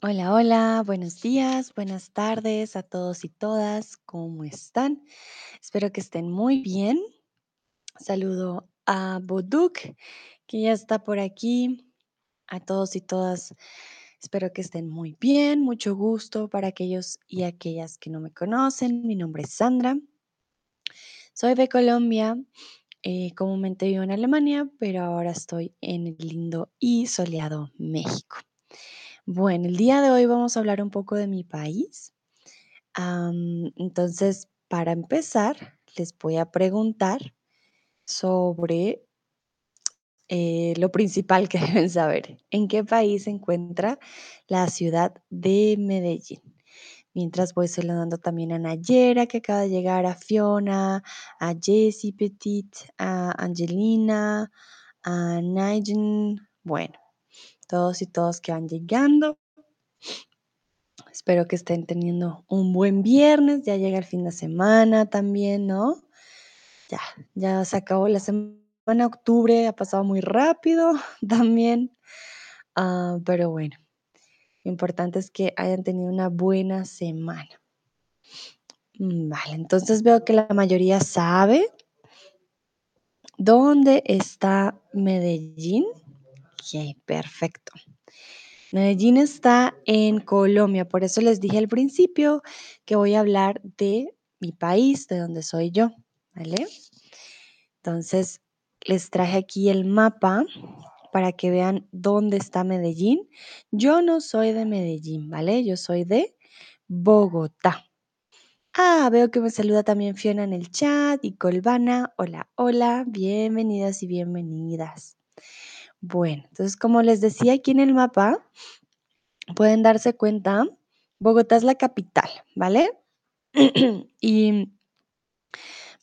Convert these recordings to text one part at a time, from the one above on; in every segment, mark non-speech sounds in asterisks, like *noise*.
Hola, hola, buenos días, buenas tardes a todos y todas, ¿cómo están? Espero que estén muy bien. Saludo a Boduk, que ya está por aquí. A todos y todas, espero que estén muy bien. Mucho gusto para aquellos y aquellas que no me conocen. Mi nombre es Sandra. Soy de Colombia. eh, comúnmente vivo en Alemania, pero ahora estoy en el lindo y soleado México. Bueno, el día de hoy vamos a hablar un poco de mi país. Entonces, para empezar, les voy a preguntar sobre eh, lo principal que *laughs* deben saber. ¿En qué país se encuentra la ciudad de Medellín? Mientras voy saludando también a Nayera, que acaba de llegar, a Fiona, a Jessie Petit, a Angelina, a Nigel. Bueno, todos y todos que van llegando. Espero que estén teniendo un buen viernes. Ya llega el fin de semana también, ¿no? Ya, ya se acabó la semana. Octubre ha pasado muy rápido *laughs* también. Ah, pero bueno, lo importante es que hayan tenido una buena semana. Mm, Vale, entonces veo que la mayoría sabe dónde está Medellín. Perfecto. Medellín está en Colombia, por eso les dije al principio que voy a hablar de mi país, de donde soy yo, ¿vale? Entonces, les traje aquí el mapa para que vean dónde está Medellín. Yo no soy de Medellín, ¿vale? Yo soy de Bogotá. Ah, veo que me saluda también Fiona en el chat y Colvana. Hola, hola, bienvenidas y bienvenidas. Bueno, entonces como les decía aquí en el mapa, pueden darse cuenta, Bogotá es la capital, ¿vale? *clears throat* y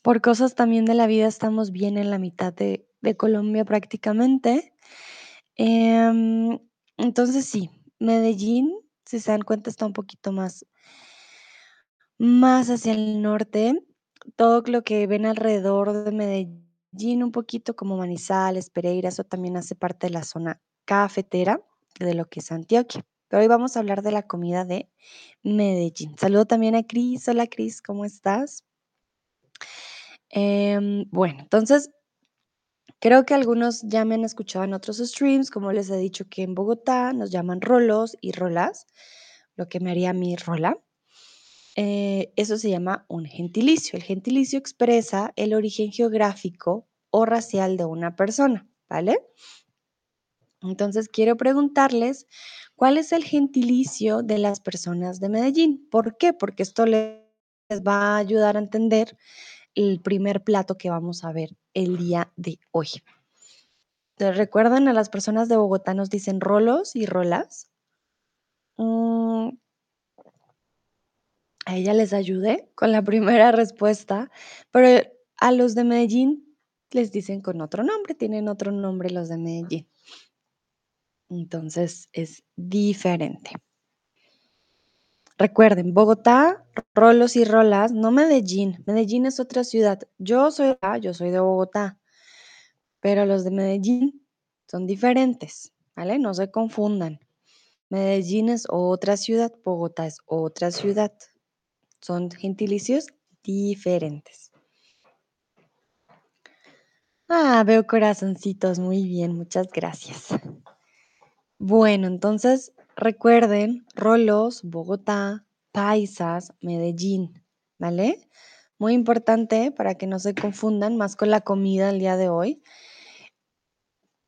por cosas también de la vida estamos bien en la mitad de, Colombia prácticamente. Em, entonces sí, Medellín, si se dan cuenta, está un poquito más, más hacia el norte. Todo lo que ven alrededor de Medellín, un poquito como Manizales, Pereira, eso también hace parte de la zona cafetera de lo que es Antioquia. Pero hoy vamos a hablar de la comida de Medellín. Saludo también a Cris. Hola Cris, ¿cómo estás? Em, bueno, entonces creo que algunos ya me han escuchado en otros streams, como les he dicho que en Bogotá nos llaman rolos y rolas, lo que me haría mi rola. Eh, eso se llama un gentilicio. El gentilicio expresa el origen geográfico o racial de una persona, ¿vale? Entonces quiero preguntarles, ¿cuál es el gentilicio de las personas de Medellín? ¿Por qué? Porque esto les va a ayudar a entender el primer plato que vamos a ver el día de hoy. ¿Te recuerdan a las personas de Bogotá nos dicen rolos y rolas? Mm, a ella les ayudé con la *laughs* primera respuesta, pero a los de Medellín les dicen con otro nombre, tienen otro nombre los de Medellín. Entonces es diferente. Recuerden, Bogotá, rolos y rolas, no Medellín. Medellín es otra ciudad. Yo soy, yo soy de Bogotá, pero los de Medellín son diferentes, ¿vale? No se confundan. Medellín es otra ciudad, Bogotá es otra ciudad. Son gentilicios diferentes. Ah, veo corazoncitos, muy bien, muchas gracias. Bueno, entonces recuerden, Rolos, Bogotá, Paisas, Medellín, ¿vale? Muy importante para que no se confundan más con la comida el día de hoy.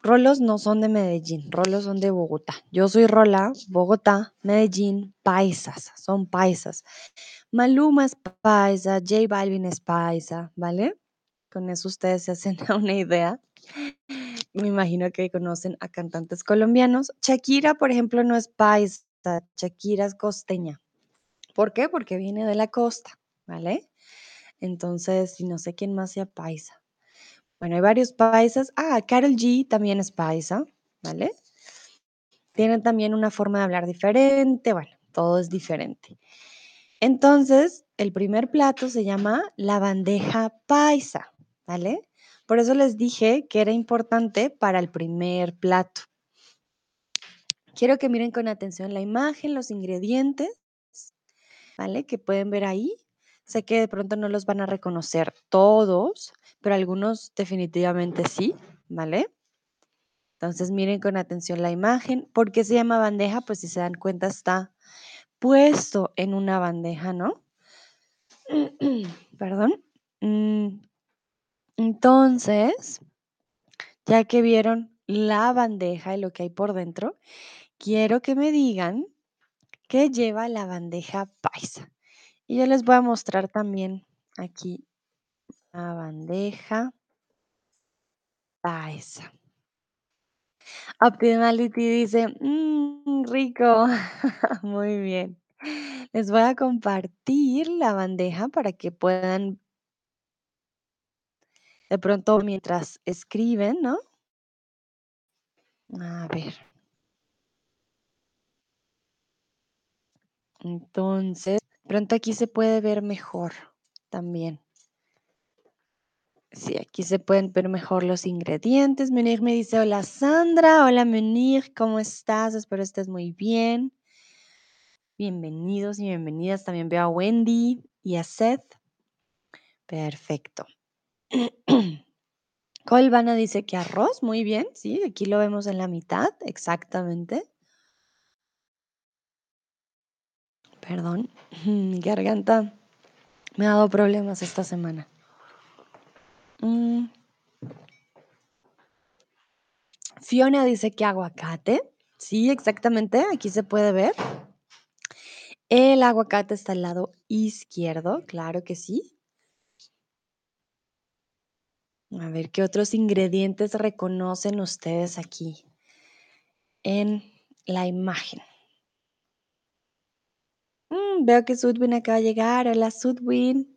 Rolos no son de Medellín, Rolos son de Bogotá. Yo soy Rola, Bogotá, Medellín, Paisas, son paisas. Maluma es paisa, J Balvin es paisa, ¿vale? Con eso ustedes se hacen *laughs* una idea. Me imagino que conocen a cantantes colombianos. Shakira, por ejemplo, no es paisa, Shakira es costeña. ¿Por qué? Porque viene de la costa, ¿vale? Entonces, no sé quién más sea paisa. Bueno, hay varios paisas. Ah, Carol G también es paisa, ¿vale? Tienen también una forma de hablar diferente. Bueno, todo es diferente. Entonces, el primer plato se llama la bandeja paisa, ¿vale? Por eso les dije que era importante para el primer plato. Quiero que miren con atención la imagen, los ingredientes, ¿vale? Que pueden ver ahí. Sé que de pronto no los van a reconocer todos, pero algunos definitivamente sí, ¿vale? Entonces miren con atención la imagen. ¿Por qué se llama bandeja? Pues si se dan cuenta está puesto en una bandeja, ¿no? *clears throat* Perdón. Mm, Entonces, ya que vieron la bandeja y lo que hay por dentro, quiero que me digan qué lleva la bandeja paisa. Y yo les voy a mostrar también aquí la bandeja paisa. Optimality dice, "Mm, rico. *laughs* Muy bien. Les voy a compartir la bandeja para que puedan de pronto mientras escriben, ¿no? A ver. Entonces, pronto aquí se puede ver mejor también. Sí, aquí se pueden ver mejor los ingredientes. Munir me dice, hola Sandra, hola Munir, ¿cómo estás? Espero estés muy bien. Bienvenidos y bienvenidas. También veo a Wendy y a Seth. Perfecto. *clears throat* Colvana dice que arroz, muy bien, sí, aquí lo vemos en la mitad, exactamente. Perdón, mi *laughs* garganta me ha dado problemas esta semana. Mm. Fiona dice que aguacate. Sí, exactamente, aquí se puede ver. El aguacate está al lado izquierdo, claro que sí. A ver, ¿qué otros ingredientes reconocen ustedes aquí en la imagen? Veo que Sudwin acaba de llegar. Hola, Sudwin.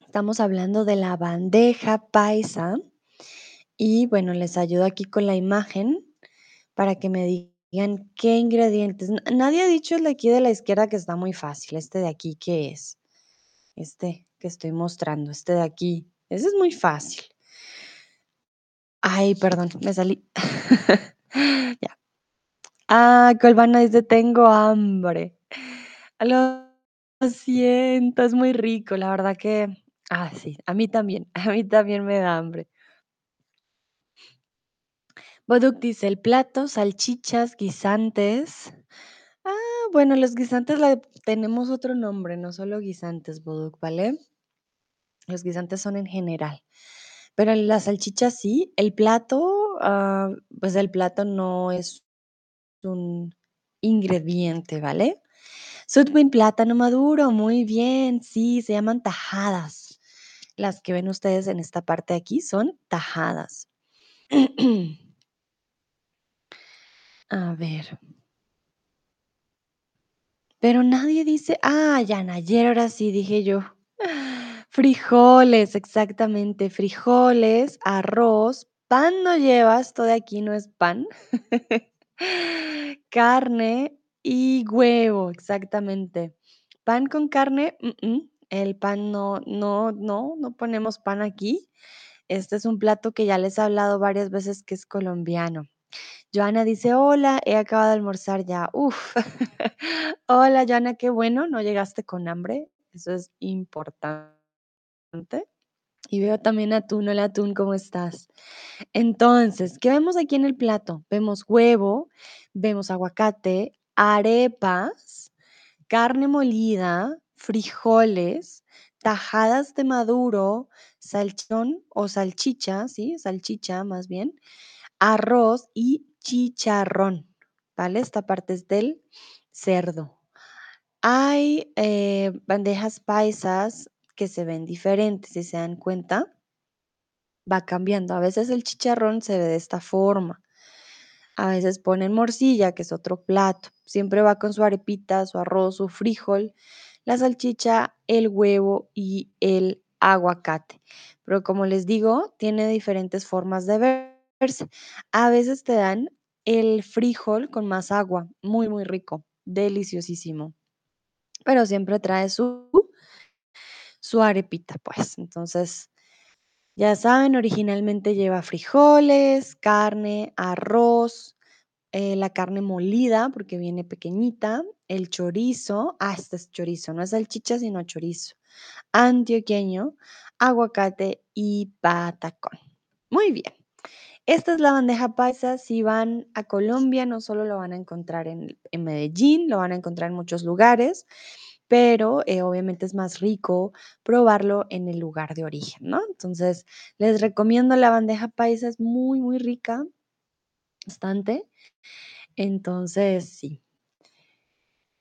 Estamos hablando de la bandeja paisa. Y bueno, les ayudo aquí con la imagen para que me digan qué ingredientes. Nadie ha dicho el de aquí de la izquierda que está muy fácil. Este de aquí, ¿qué es? Este que estoy mostrando, este de aquí. Ese es muy fácil. Ay, perdón, me salí. *laughs* Ya. Ah, Colvana dice, tengo hambre. Lo siento, es muy rico, la verdad que, ah, sí, a mí también, *laughs* a mí también me da hambre. Boduk dice, el plato, salchichas, guisantes. Ah, bueno, los guisantes la- tenemos otro nombre, no solo guisantes, Boduk, ¿vale? Los guisantes son en general. Pero las salchichas sí, el plato, ah, pues el plato no es un ingrediente, ¿vale? Sudwin, plátano maduro, muy bien, sí, se llaman tajadas. Las que ven ustedes en esta parte de aquí son tajadas. *clears throat* A ver. Pero nadie dice, ah, Yanayer, ahora sí, dije yo. Frijoles, exactamente, frijoles, arroz, pan no llevas, todo de aquí no es pan. *laughs* Carne y huevo, exactamente. Pan con carne, el pan no, no, no, no ponemos pan aquí. Este es un plato que ya les he hablado varias veces que es colombiano. Joana dice, hola, he acabado de almorzar ya. Uf. *laughs* Hola, Joana, qué bueno, no llegaste con hambre. Eso es importante. Y veo también atún. Hola, atún, ¿cómo estás? Entonces, ¿qué vemos aquí en el plato? Vemos huevo, vemos aguacate, arepas, carne molida, frijoles, tajadas de maduro, salchón o salchicha, ¿sí? Salchicha más bien, arroz y chicharrón, ¿vale? Esta parte es del cerdo. Hay eh, bandejas paisas que se ven diferentes, si se dan cuenta, va cambiando. A veces el chicharrón se ve de esta forma. A veces ponen morcilla, que es otro plato. Siempre va con su arepita, su arroz, su frijol, la salchicha, el huevo y el aguacate. Pero como les digo, tiene diferentes formas de verse. A veces te dan el frijol con más agua, muy, muy rico, deliciosísimo. Pero siempre trae su, su arepita, pues. Entonces, ya saben, originalmente lleva frijoles, carne, arroz, eh, la carne molida, porque viene pequeñita, el chorizo, ah, este es chorizo, no es salchicha, sino chorizo, antioqueño, aguacate y patacón. Muy bien. Esta es la bandeja paisa. Si van a Colombia, no solo lo van a encontrar en, en Medellín, lo van a encontrar en muchos lugares, pero eh, obviamente es más rico probarlo en el lugar de origen, ¿no? Entonces, les recomiendo la bandeja paisa, es muy, muy rica, bastante. Entonces, sí.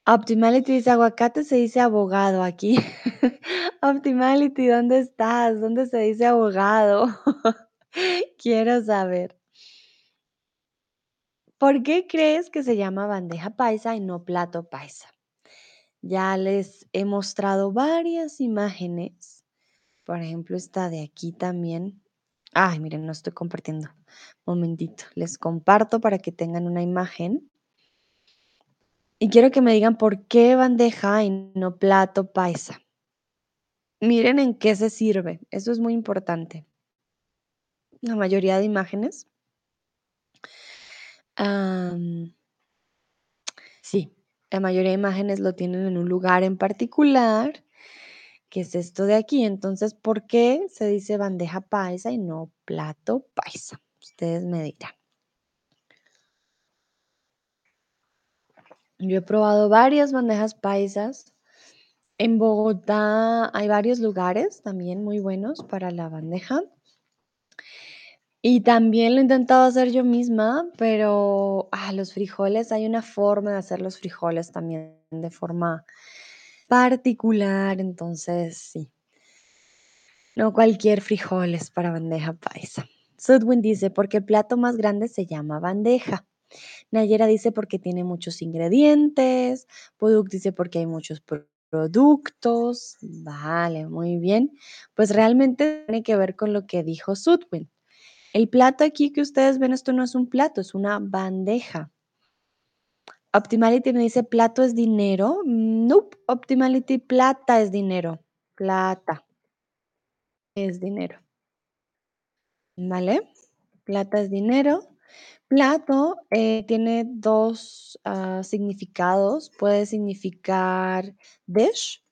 Optimality dice aguacate, se dice abogado aquí. *laughs* Optimality, ¿dónde estás? ¿Dónde se dice abogado? *laughs* Quiero saber. ¿Por qué crees que se llama bandeja paisa y no plato paisa? Ya les he mostrado varias imágenes. Por ejemplo, esta de aquí también. Ay, miren, no estoy compartiendo. Momentito, les comparto para que tengan una imagen. Y quiero que me digan por qué bandeja y no plato paisa. Miren en qué se sirve. Eso es muy importante. La mayoría de imágenes. La mayoría de imágenes lo tienen en un lugar en particular, que es esto de aquí. Entonces, ¿por qué se dice bandeja paisa y no plato paisa? Ustedes me dirán. Yo he probado varias bandejas paisas. En Bogotá hay varios lugares también muy buenos para la bandeja. Y también lo he intentado hacer yo misma, pero ah, los frijoles, hay una forma de hacer los frijoles también de forma particular, entonces sí. No cualquier frijoles para bandeja paisa. Sudwin dice, porque el plato más grande se llama bandeja. Nayera dice porque tiene muchos ingredientes. Poduk dice porque hay muchos pro- productos. Vale, muy bien. Pues realmente tiene que ver con lo que dijo Sudwin. El plato aquí que ustedes ven, esto no es un plato, es una bandeja. Optimality me dice plato es dinero. Nope, Optimality plata es dinero. Plata es dinero. ¿Vale? Plata es dinero. Plato eh, tiene dos ah, significados. Puede significar dish,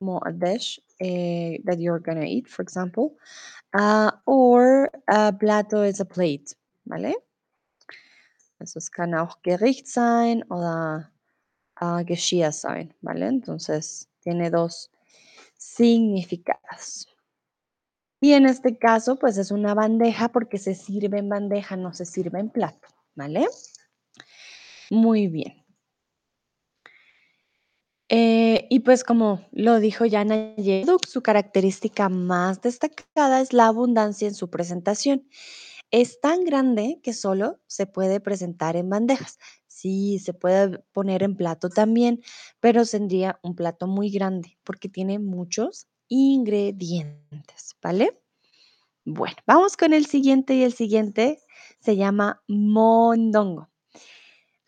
como a dish eh, that you're gonna eat, for example. Ah, or ah, plato is a plate, ¿vale? Also es kann auch Gericht sein oder ah, Geschirr ¿vale? Entonces tiene dos significados. Y en este caso, pues es una bandeja porque se sirve en bandeja, no se sirve en plato, ¿vale? Muy bien. Eh, y pues como lo dijo ya Nayeli, su característica más destacada es la abundancia en su presentación. Es tan grande que solo se puede presentar en bandejas. Sí, se puede poner en plato también, pero tendría un plato muy grande porque tiene muchos ingredientes, ¿vale? Bueno, vamos con el siguiente y el siguiente se llama mondongo.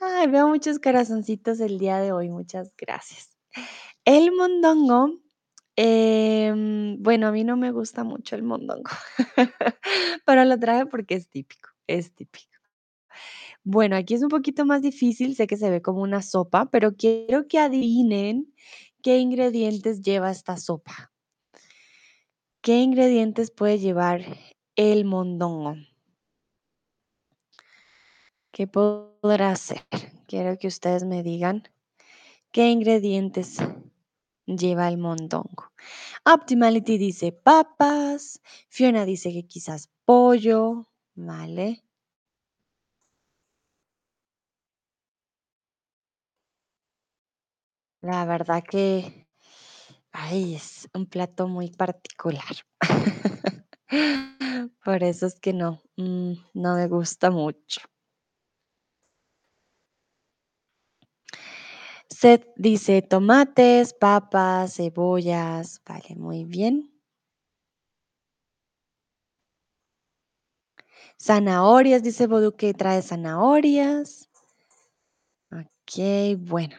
Ay, veo muchos corazoncitos el día de hoy, muchas gracias. El mondongo, em, bueno, a mí no me gusta mucho el mondongo, *laughs* pero lo traje porque es típico, es típico. Bueno, aquí es un poquito más difícil, sé que se ve como una sopa, pero quiero que adivinen qué ingredientes lleva esta sopa. ¿Qué ingredientes puede llevar el mondongo? ¿Qué podrá ser? Quiero que ustedes me digan qué ingredientes lleva el mondongo. Optimality dice papas, Fiona dice que quizás pollo, ¿vale? La verdad que, ay, es un plato muy particular. *laughs* Por eso es que no, mm, no me gusta mucho. Dice tomates, papas, cebollas, vale, muy bien. Zanahorias, dice Bodu que trae zanahorias. Ok, bueno.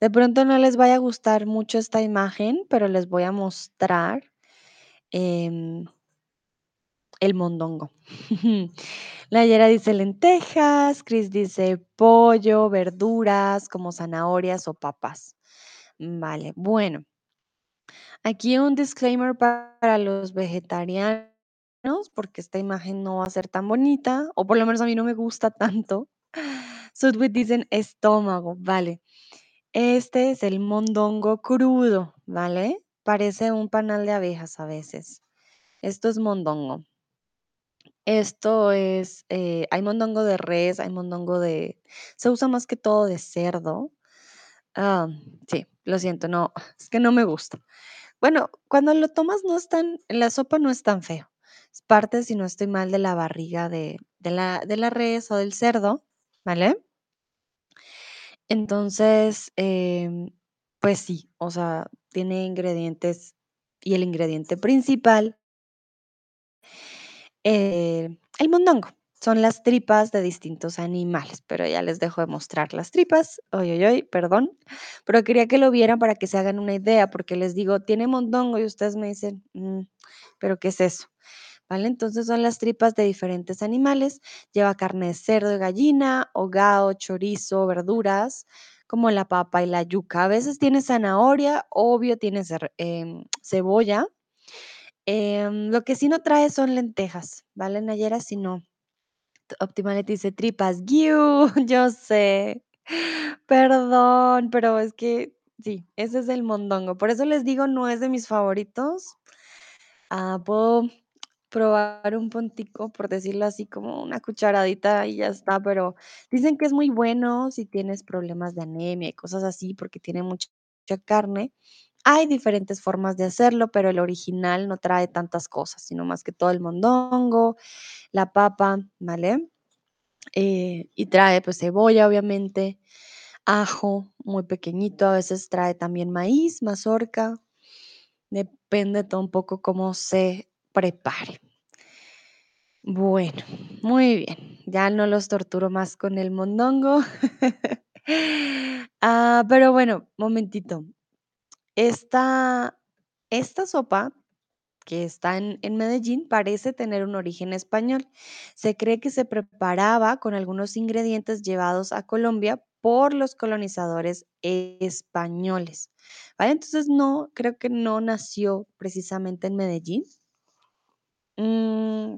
De pronto no les vaya a gustar mucho esta imagen, pero les voy a mostrar em, el mondongo. *laughs* Nayera dice lentejas, Chris dice pollo, verduras como zanahorias o papas. Vale, bueno. Aquí un disclaimer para los vegetarianos, porque esta imagen no va a ser tan bonita, o por lo menos a mí no me gusta tanto. *laughs* Sudwit dicen estómago, vale. Este es el mondongo crudo, ¿vale? Parece un panal de abejas a veces. Esto es mondongo. Esto es, eh, hay mondongo de res, hay mondongo de, se usa más que todo de cerdo. Ah, sí, lo siento, no, *laughs* es que no me gusta. Bueno, cuando lo tomas no es tan, la sopa no es tan feo. Es parte, si no estoy mal, de la barriga de, de la, de la res o del cerdo, ¿vale? Entonces, em, pues sí, o sea, tiene ingredientes y el ingrediente principal, eh, el mondongo. Son las tripas de distintos animales, pero ya les dejo de mostrar las tripas. Oy, oy, oy, perdón. Pero quería que lo vieran para que se hagan una idea, porque les digo, tiene mondongo y ustedes me dicen, "Mm, pero ¿qué es eso? ¿Vale? Entonces son las tripas de diferentes animales. Lleva carne de cerdo y gallina, hogao, chorizo, verduras, como la papa y la yuca. A veces tiene zanahoria, obvio tiene em, cebolla. Em, lo que sí no trae son lentejas, ¿vale, Nayera? Si no, Optimality dice tripas. ¡Giu! *laughs* Yo sé. Perdón, pero es que sí, ese es el mondongo. Por eso les digo, no es de mis favoritos. Ah, puedo probar un puntico, por decirlo así, como una cucharadita y ya está, pero dicen que es muy bueno si tienes problemas de anemia y cosas así, porque tiene mucha carne. Hay diferentes formas de hacerlo, pero el original no trae tantas cosas, sino más que todo el mondongo, la papa, ¿vale? Eh, y trae pues cebolla, obviamente, ajo muy pequeñito, a veces trae también maíz, mazorca, depende todo un poco cómo se prepare. Bueno, muy bien. Ya no los torturo más con el mondongo. *laughs* Ah, pero bueno, momentito. Esta, esta sopa que está en, en Medellín parece tener un origen español. Se cree que se preparaba con algunos ingredientes llevados a Colombia por los colonizadores españoles. ¿Vale? Entonces no, creo que no nació precisamente en Medellín. Mm,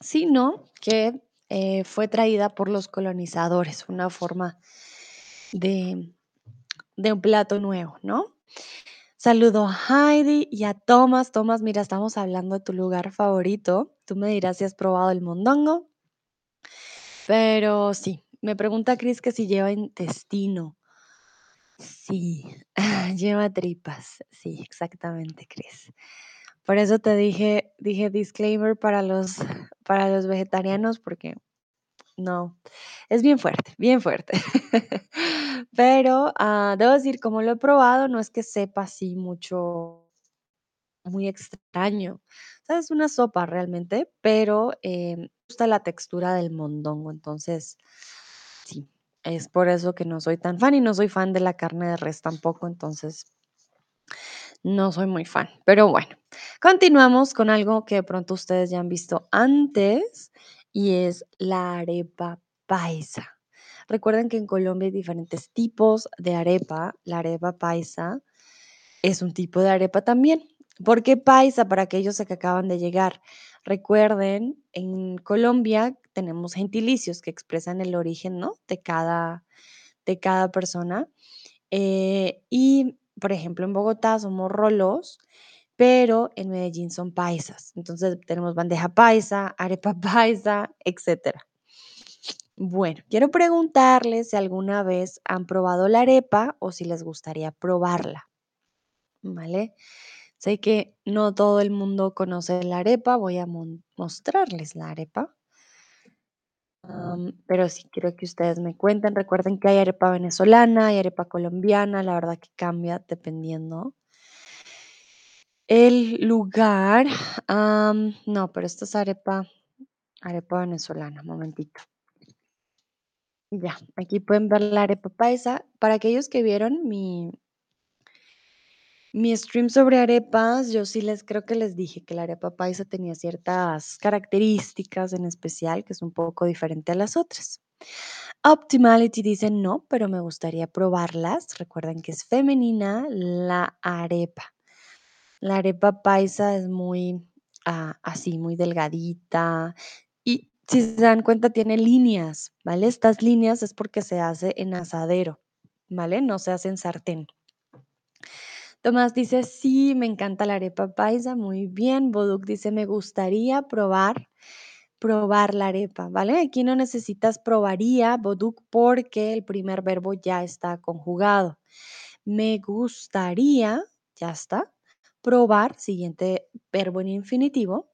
sino que eh, fue traída por los colonizadores, una forma de, de un plato nuevo, ¿no? Saludo a Heidi y a Tomás. Tomás, mira, estamos hablando de tu lugar favorito. Tú me dirás si has probado el mondongo, pero sí, me pregunta Cris que si lleva intestino. Sí, *laughs* lleva tripas. Sí, exactamente, Cris. Por eso te dije, dije disclaimer para los, para los vegetarianos, porque No, es bien fuerte, bien fuerte. *laughs* Pero, ah, debo decir, como lo he probado, no es que sepa así mucho, muy extraño. O sea, es una sopa realmente, pero, me gusta la textura del mondongo, entonces, sí, es por eso que no soy tan fan, y no soy fan de la carne de res tampoco, entonces no soy muy fan. Pero bueno, continuamos con algo que de pronto ustedes ya han visto antes, y es la arepa paisa. Recuerden que en Colombia hay diferentes tipos de arepa. La arepa paisa es un tipo de arepa también. ¿Por qué paisa? Para aquellos que acaban de llegar. Recuerden, en Colombia tenemos gentilicios que expresan el origen, ¿no? De cada, de cada persona. Eh, y, por ejemplo, en Bogotá somos rolos, pero en Medellín son paisas. Entonces tenemos bandeja paisa, arepa *laughs* paisa, etcétera. Bueno, quiero preguntarles si alguna vez han probado la arepa o si les gustaría probarla, ¿vale? Sé que no todo el mundo conoce la arepa, voy a mostrarles la arepa, pero sí quiero que ustedes me cuenten. Recuerden que hay arepa venezolana, hay arepa colombiana, la verdad que cambia dependiendo el lugar. no, pero esta es arepa, arepa venezolana, momentito. Ya, aquí pueden ver la arepa paisa. Para aquellos que vieron mi, Mi stream sobre arepas, yo sí les creo que les dije que la arepa paisa tenía ciertas características en especial, que es un poco diferente a las otras. Optimality dice no, pero me gustaría probarlas. Recuerden que es femenina la arepa. La arepa paisa es muy ah, así, muy delgadita. Y si se dan cuenta, tiene líneas, ¿vale? Estas líneas es porque se hace en asadero, ¿vale? No se hace en sartén. Tomás dice, sí, me encanta la arepa paisa, muy bien. Boduk dice, me gustaría probar, probar la arepa, ¿vale? Aquí no necesitas probaría, Boduk, porque el primer verbo ya está conjugado. Me gustaría, ya está. Probar, siguiente verbo en infinitivo,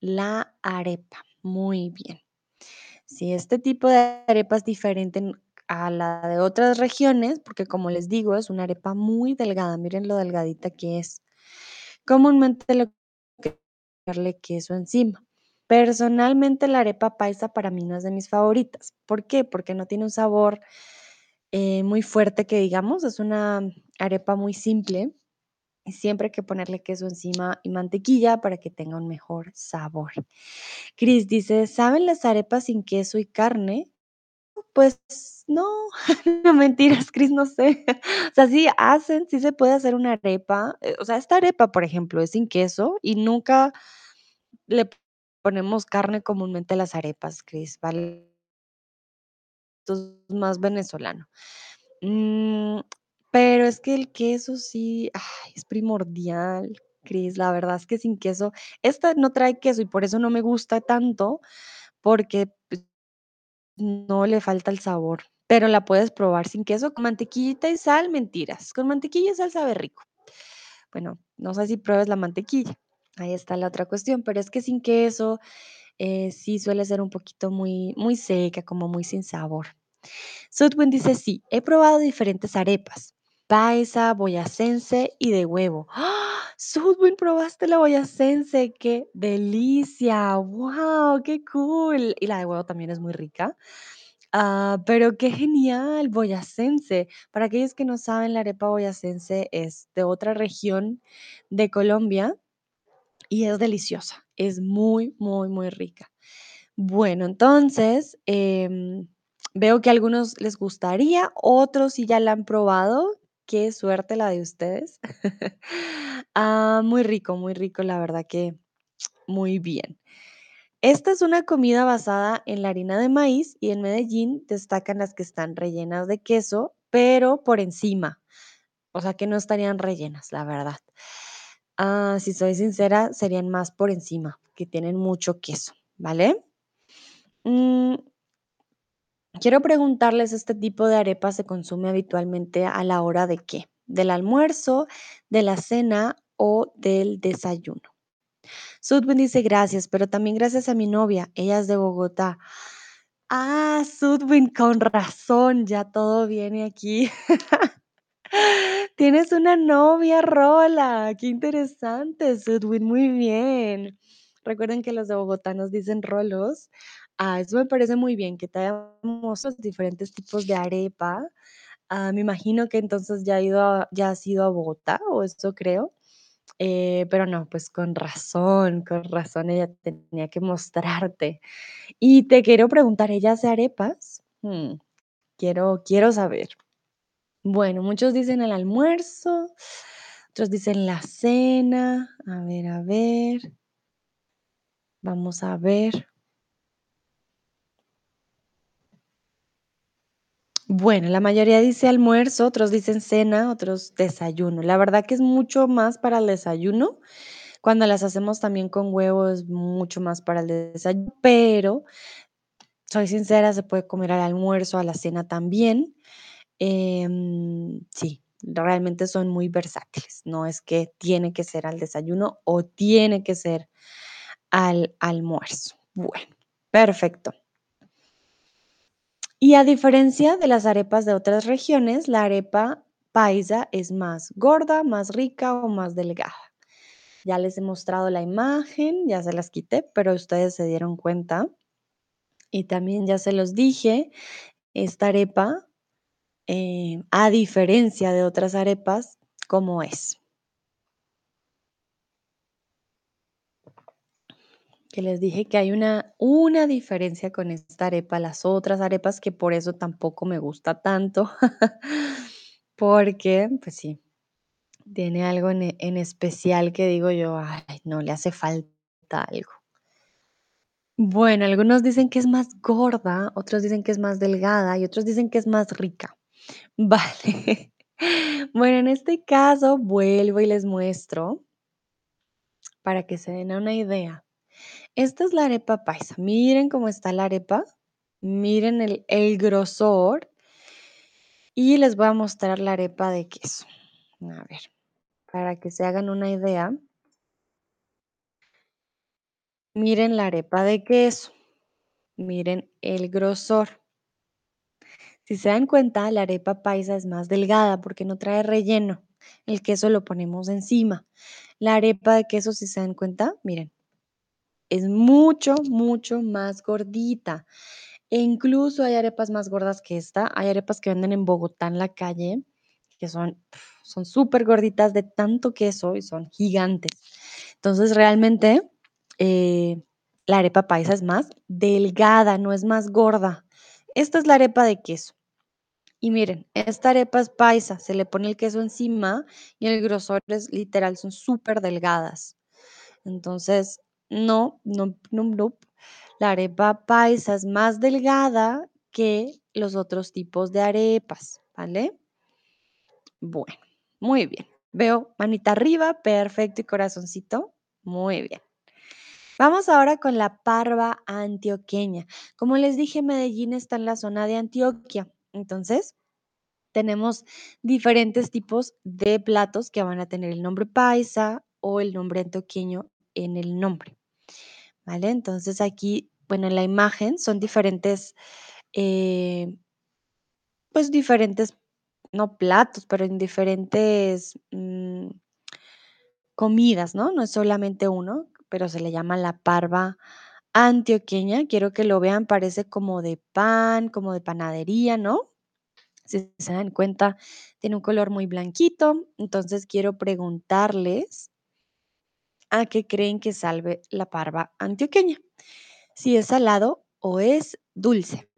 la arepa. Muy bien. Si este tipo de arepa es diferente en- a la de otras regiones, porque como les digo, es una arepa muy delgada. Miren lo delgadita que es. Comúnmente lo que darle queso encima. Personalmente, la arepa paisa para mí no es de mis favoritas. ¿Por qué? Porque no tiene un sabor eh, muy fuerte que digamos, es una arepa muy simple siempre hay que ponerle queso encima y mantequilla para que tenga un mejor sabor. Chris dice, ¿saben las arepas sin queso y carne? Pues no, *laughs* no mentiras, Chris, no sé. O sea, sí hacen, sí se puede hacer una arepa. eh, O sea, esta arepa, por ejemplo, es sin queso y nunca le ponemos carne comúnmente a las arepas, Chris, ¿vale? Esto es más venezolano. Mm, pero es que el queso sí, es primordial, Cris. La verdad es que sin queso, esta no trae queso y por eso no me gusta tanto, porque pues, no le falta el sabor. Pero la puedes probar sin queso, con mantequillita y sal, mentiras. Con mantequilla y sal sabe rico. Bueno, no sé si pruebes la mantequilla. Ahí está la otra cuestión, pero es que sin queso eh, sí suele ser un poquito muy, muy seca, como muy sin sabor. Sudwin dice, sí, he probado diferentes arepas, paisa, boyacense y de huevo. ¡Ah! Sudwin, probaste la boyacense, qué delicia, wow, qué cool. Y la de huevo también es muy rica. Ah, pero qué genial, boyacense. Para aquellos que no saben, la arepa boyacense es de otra región de Colombia y es deliciosa, es muy, muy, muy rica. Bueno, entonces, em, veo que a algunos les gustaría, otros sí ya la han probado. Qué suerte la de ustedes. *laughs* Ah, muy rico, muy rico, la verdad que muy bien. Esta es una comida basada en la harina de maíz y en Medellín destacan las que están rellenas de queso, pero por encima. O sea que no estarían rellenas, la verdad. Ah, si soy sincera, serían más por encima, que tienen mucho queso, ¿vale? Mm, quiero preguntarles, ¿este tipo de arepa se consume habitualmente a la hora de qué? ¿Del almuerzo, de la cena o del desayuno? Sudwin dice gracias, pero también gracias a mi novia, ella es de Bogotá. Ah, Sudwin, con razón, ya todo viene aquí. *laughs* Tienes una novia, Rola. Qué interesante, Sudwin, muy bien. Recuerden que los de Bogotá nos dicen rolos. Ah, eso me parece muy bien, que traemos los diferentes tipos de arepa. Ah, me imagino que entonces ya, ha ido a- ya has ido a Bogotá, o eso creo. Eh, pero no, pues con razón, con razón ella tenía que mostrarte. Y te quiero preguntar, ¿ella hace arepas? Hmm, quiero, quiero saber. Bueno, muchos dicen el almuerzo, otros dicen la cena. A ver, a ver, vamos a ver. Bueno, la mayoría dice almuerzo, otros dicen cena, otros desayuno. La verdad que es mucho más para el desayuno. Cuando las hacemos también con huevo es mucho más para el desayuno, pero soy sincera, se puede comer al almuerzo, a la cena también. Em, sí, realmente son muy versátiles. No es que tiene que ser al desayuno o tiene que ser al almuerzo. Bueno, perfecto. Y a diferencia de las arepas de otras regiones, la arepa paisa es más gorda, más rica o más delgada. Ya les he mostrado la imagen, ya se las quité, pero ustedes se dieron cuenta. Y también ya se los dije, esta arepa, eh, a diferencia de otras arepas, ¿cómo es? Que les dije que hay una, una diferencia con esta arepa, las otras arepas, que por eso tampoco me gusta tanto, *laughs* porque, pues sí, tiene algo en, en especial que digo yo, ay, no, le hace falta algo. Bueno, algunos dicen que es más gorda, otros dicen que es más delgada y otros dicen que es más rica. *laughs* Vale. Bueno, en este caso vuelvo y les muestro para que se den una idea. Esta es la arepa paisa. Miren cómo está la arepa. Miren el, el grosor. Y les voy a mostrar la arepa de queso. A ver, para que se hagan una idea. Miren la arepa de queso. Miren el grosor. Si se dan cuenta, la arepa paisa es más delgada porque no trae relleno. El queso lo ponemos encima. La arepa de queso, si se dan cuenta, miren, es mucho, mucho más gordita. E incluso hay arepas más gordas que esta. Hay arepas que venden en Bogotá en la calle, que son son súper gorditas de tanto queso y son gigantes. Entonces, realmente, eh, la arepa paisa es más delgada, no es más gorda. Esta es la arepa de queso. Y miren, esta arepa es paisa, se le pone el queso encima y el grosor es literal, son súper delgadas. Entonces, no, no, no, no. La arepa paisa es más delgada que los otros tipos de arepas, ¿vale? Bueno, muy bien. Veo manita arriba, perfecto y corazoncito. Muy bien. Vamos ahora con la parva antioqueña. Como les dije, Medellín está en la zona de Antioquia. Entonces, tenemos diferentes tipos de platos que van a tener el nombre paisa o el nombre antioqueño en el nombre, ¿vale? Entonces aquí, bueno, en la imagen son diferentes, eh, pues diferentes, no platos, pero en diferentes mm, comidas, ¿no? No es solamente uno, pero se le llama la parva antioqueña. Quiero que lo vean, parece como de pan, como de panadería, ¿no? Si se dan cuenta, tiene un color muy blanquito. Entonces quiero preguntarles a qué creen que salve la parva antioqueña. Si es salado o es dulce.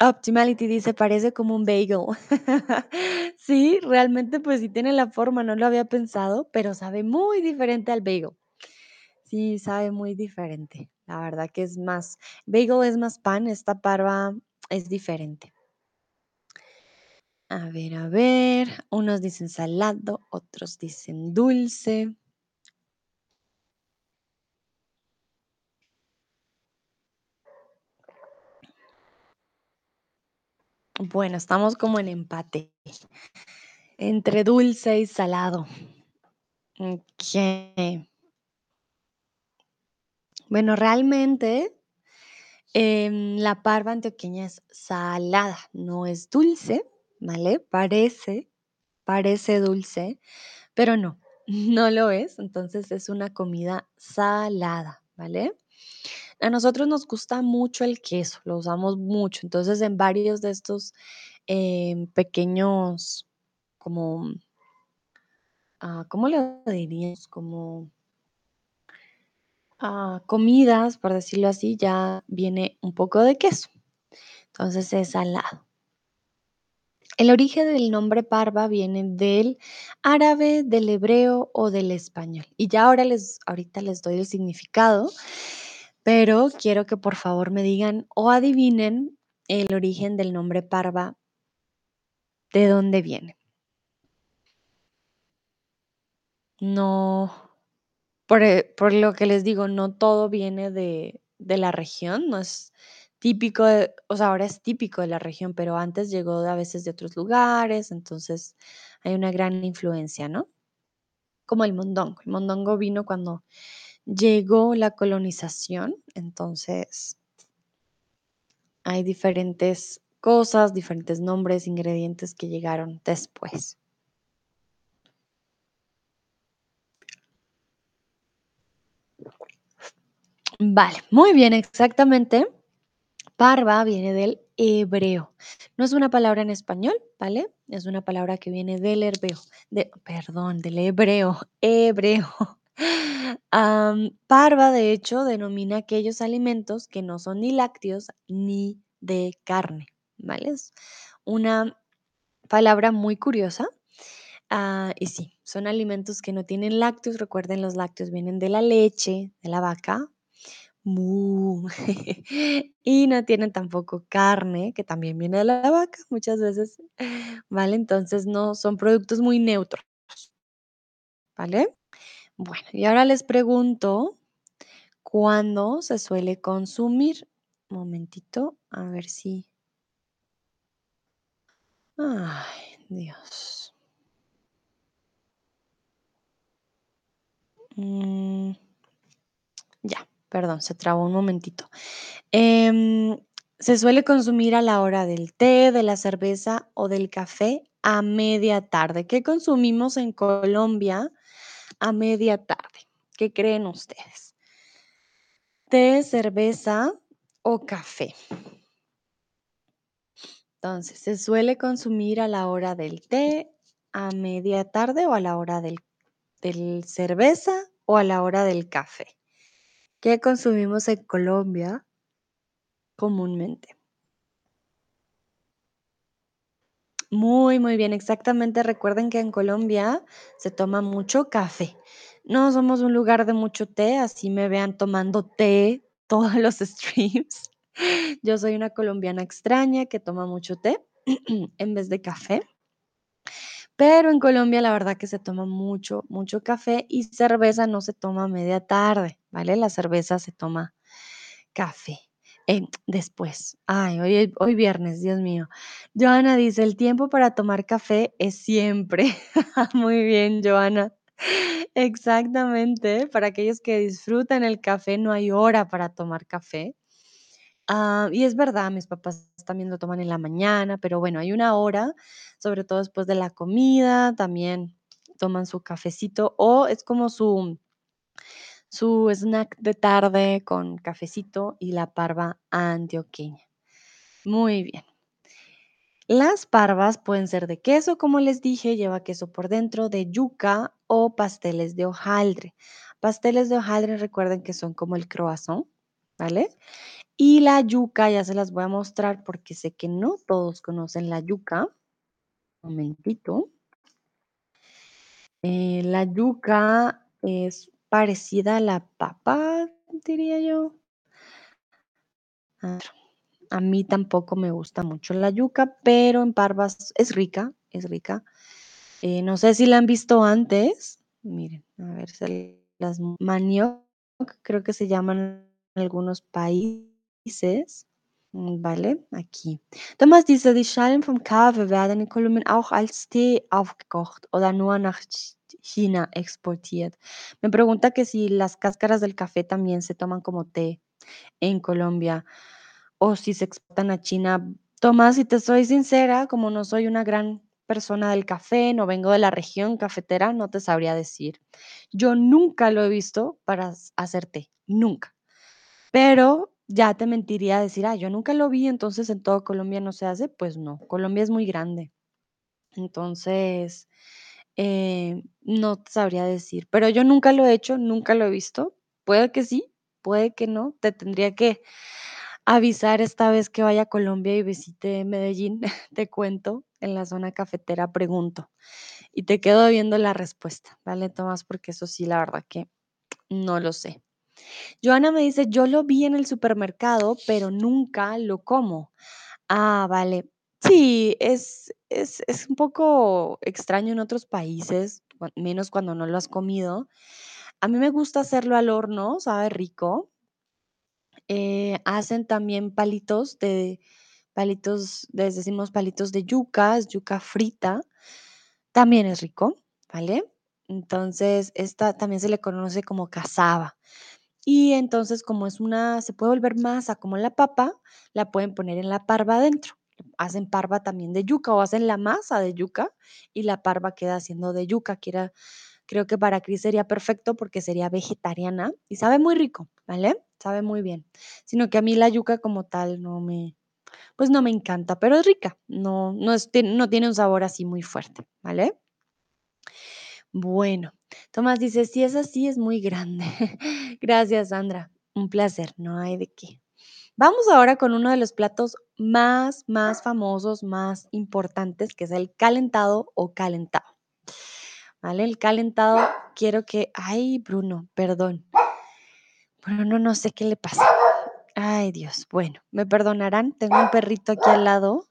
Optimality dice, parece como un bagel. *laughs* sí, realmente pues sí tiene la forma, no lo había pensado, pero sabe muy diferente al bagel. Sí, sabe muy diferente. La verdad que es más, bagel es más pan, esta parva es diferente. A ver, a ver. Unos dicen salado, otros dicen dulce. Bueno, estamos como en empate entre dulce y salado. Ok. Bueno, realmente em, la parva antioqueña es salada, no es dulce, ¿vale? Parece, parece dulce, pero no, *laughs* no lo es. Entonces es una comida salada, ¿vale? A nosotros nos gusta mucho el queso, lo usamos mucho. Entonces, en varios de estos em, pequeños, como, ah, ¿cómo lo diríamos? Como ah, comidas, por decirlo así, ya viene un poco de queso. Entonces es salado. El origen del nombre parva viene del árabe, del hebreo o del español. Y ya ahora les, ahorita les doy el significado, pero quiero que por favor me digan o adivinen el origen del nombre parva, ¿de dónde viene? No, por, eh, lo que les digo, no todo viene de, de la región, no es típico, o sea, ahora es típico de la región, pero antes llegó a veces de otros lugares, entonces hay una gran influencia, ¿no? Como el mondongo. El mondongo vino cuando llegó la colonización, entonces hay diferentes cosas, diferentes nombres, ingredientes que llegaron después. Vale, muy bien, exactamente. Parva viene del hebreo. No es una palabra en español, ¿vale? Es una palabra que viene del hebreo, de, perdón, del hebreo, *laughs* hebreo. Parva, de hecho, denomina aquellos alimentos que no son ni lácteos ni de carne, ¿vale? Es una palabra muy curiosa. Ah, y sí, son alimentos que no tienen lácteos. Recuerden, los lácteos vienen de la leche de la vaca. *laughs* Y no tienen tampoco carne, que también viene de la vaca muchas veces, ¿vale? Entonces no son productos muy neutros, ¿vale? Bueno, y ahora les pregunto, ¿cuándo se suele consumir? Momentito, a ver si. Ay, Dios. Mm, ya, perdón, se trabó un momentito. Em, se suele consumir a la hora del té, de la cerveza o del café a media tarde. ¿Qué consumimos en Colombia a media tarde? ¿Qué creen ustedes? ¿Té, cerveza o café? Entonces, se suele consumir a la hora del té, a media tarde o a la hora del, del cerveza o a la hora del café. ¿Qué consumimos en Colombia comúnmente? Muy, muy bien, exactamente. Recuerden que en Colombia se toma mucho café. No somos un lugar de mucho té, así me vean tomando té *laughs* todos los streams. Yo soy una colombiana extraña que toma mucho té *clears throat* en vez de café. Pero en Colombia la verdad que se toma mucho, mucho café y cerveza no se toma media tarde, ¿vale? La cerveza se toma café. Después. Ay, hoy, hoy viernes, Dios mío. Joana dice, el tiempo para tomar café es siempre. *laughs* Muy bien, Joana. Exactamente. Para aquellos que disfrutan el café, no hay hora para tomar café. Ah, y es verdad, mis papás también lo toman en la mañana, pero bueno, hay una hora, sobre todo después de la comida, también toman su cafecito o es como su, su snack de tarde con cafecito y la parva antioqueña. Muy bien. Las parvas pueden ser de queso, como les dije, lleva queso por dentro, de yuca o pasteles de hojaldre. Pasteles de hojaldre, recuerden que son como el croissant, ¿vale? Y la yuca, ya se las voy a mostrar porque sé que no todos conocen la yuca. Un momentito. Eh, la yuca es parecida a la papa, diría yo. A mí tampoco me gusta mucho la yuca, pero en parvas es rica, es rica. Eh, no sé si la han visto antes. Miren, a ver, las manioc, creo que se llaman en algunos países. Mm, Vale, aquí. Thomas dice, die Schalen vom Kaffee werden in Kolumbien auch als Tee aufgekocht oder nur nach Ch- China exportiert. Me pregunta que si las cáscaras del café también se toman como té en Colombia o si se exportan a China. Tomás, si te soy sincera, como no soy una gran persona del café, no vengo de la región cafetera, no te sabría decir. Yo nunca lo he visto para hacer té, nunca. Pero ya te mentiría decir, ah, yo nunca lo vi, entonces en todo Colombia no se hace. Pues no, Colombia es muy grande. Entonces, eh, no sabría decir, pero yo nunca lo he hecho, nunca lo he visto. Puede que sí, puede que no. Te tendría que avisar esta vez que vaya a Colombia y visite Medellín, *laughs* te cuento, en la zona cafetera pregunto y te quedo viendo la respuesta, ¿vale, Tomás? Porque eso sí, la verdad que no lo sé. Joana me dice, yo lo vi en el supermercado, pero nunca lo como. Ah, vale. Sí, es, es, es un poco extraño en otros países, menos cuando no lo has comido. A mí me gusta hacerlo al horno, sabe rico. Eh, hacen también palitos de, palitos, decimos palitos de yuca, yuca frita, también es rico, ¿vale? Entonces, esta también se le conoce como cazaba. Y entonces, como es una se puede volver masa como la papa, la pueden poner en la parva adentro. Hacen parva también de yuca o hacen la masa de yuca y la parva queda siendo de yuca, que era creo que para Cris sería perfecto porque sería vegetariana y sabe muy rico, ¿vale? Sabe muy bien. Sino que a mí la yuca como tal no me pues no me encanta, pero es rica, no no es no tiene un sabor así muy fuerte, ¿vale? Bueno. Tomás dice, si es así, es muy grande. *laughs* Gracias, Sandra. Un placer, no hay de qué. Vamos ahora con uno de los platos más, más famosos, más importantes, que es el calentado o calentado. ¿Vale? El calentado, quiero que... Ay, Bruno, perdón. Bruno, no sé qué le pasa. Ay, Dios. Bueno, me perdonarán. Tengo un perrito aquí al lado.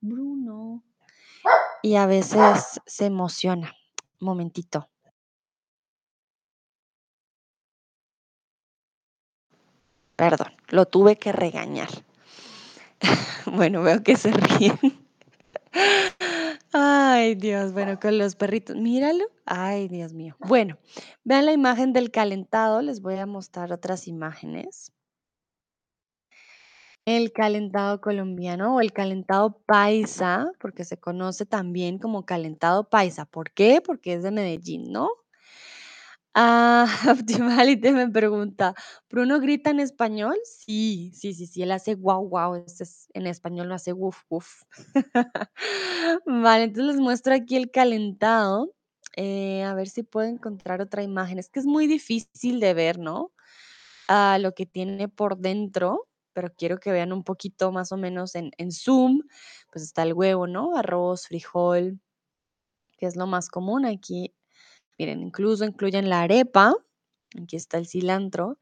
Bruno. Y a veces se emociona. momentito. Perdón, lo tuve que regañar. *laughs* bueno, veo que se ríen. Ay, Dios, bueno, con los perritos, míralo. Ay, Dios mío. Bueno, vean la imagen del calentado, les voy a mostrar otras imágenes. El calentado colombiano o el calentado paisa, porque se conoce también como calentado paisa. ¿Por qué? Porque es de Medellín, ¿no? Ah, *laughs* Optimality me pregunta, ¿Bruno grita en español? Sí, sí, sí, sí, él hace guau, guau, este es- en español no hace wuf, wuf. *laughs* Vale, entonces les muestro aquí el calentado. eh, a ver si puedo encontrar otra imagen. Es que es muy difícil de ver, ¿no? Ah, lo que tiene por dentro, pero quiero que vean un poquito más o menos en, en Zoom. Pues está el huevo, ¿no? Arroz, frijol, que es lo más común aquí Miren, incluso incluyen la arepa. Aquí está el cilantro.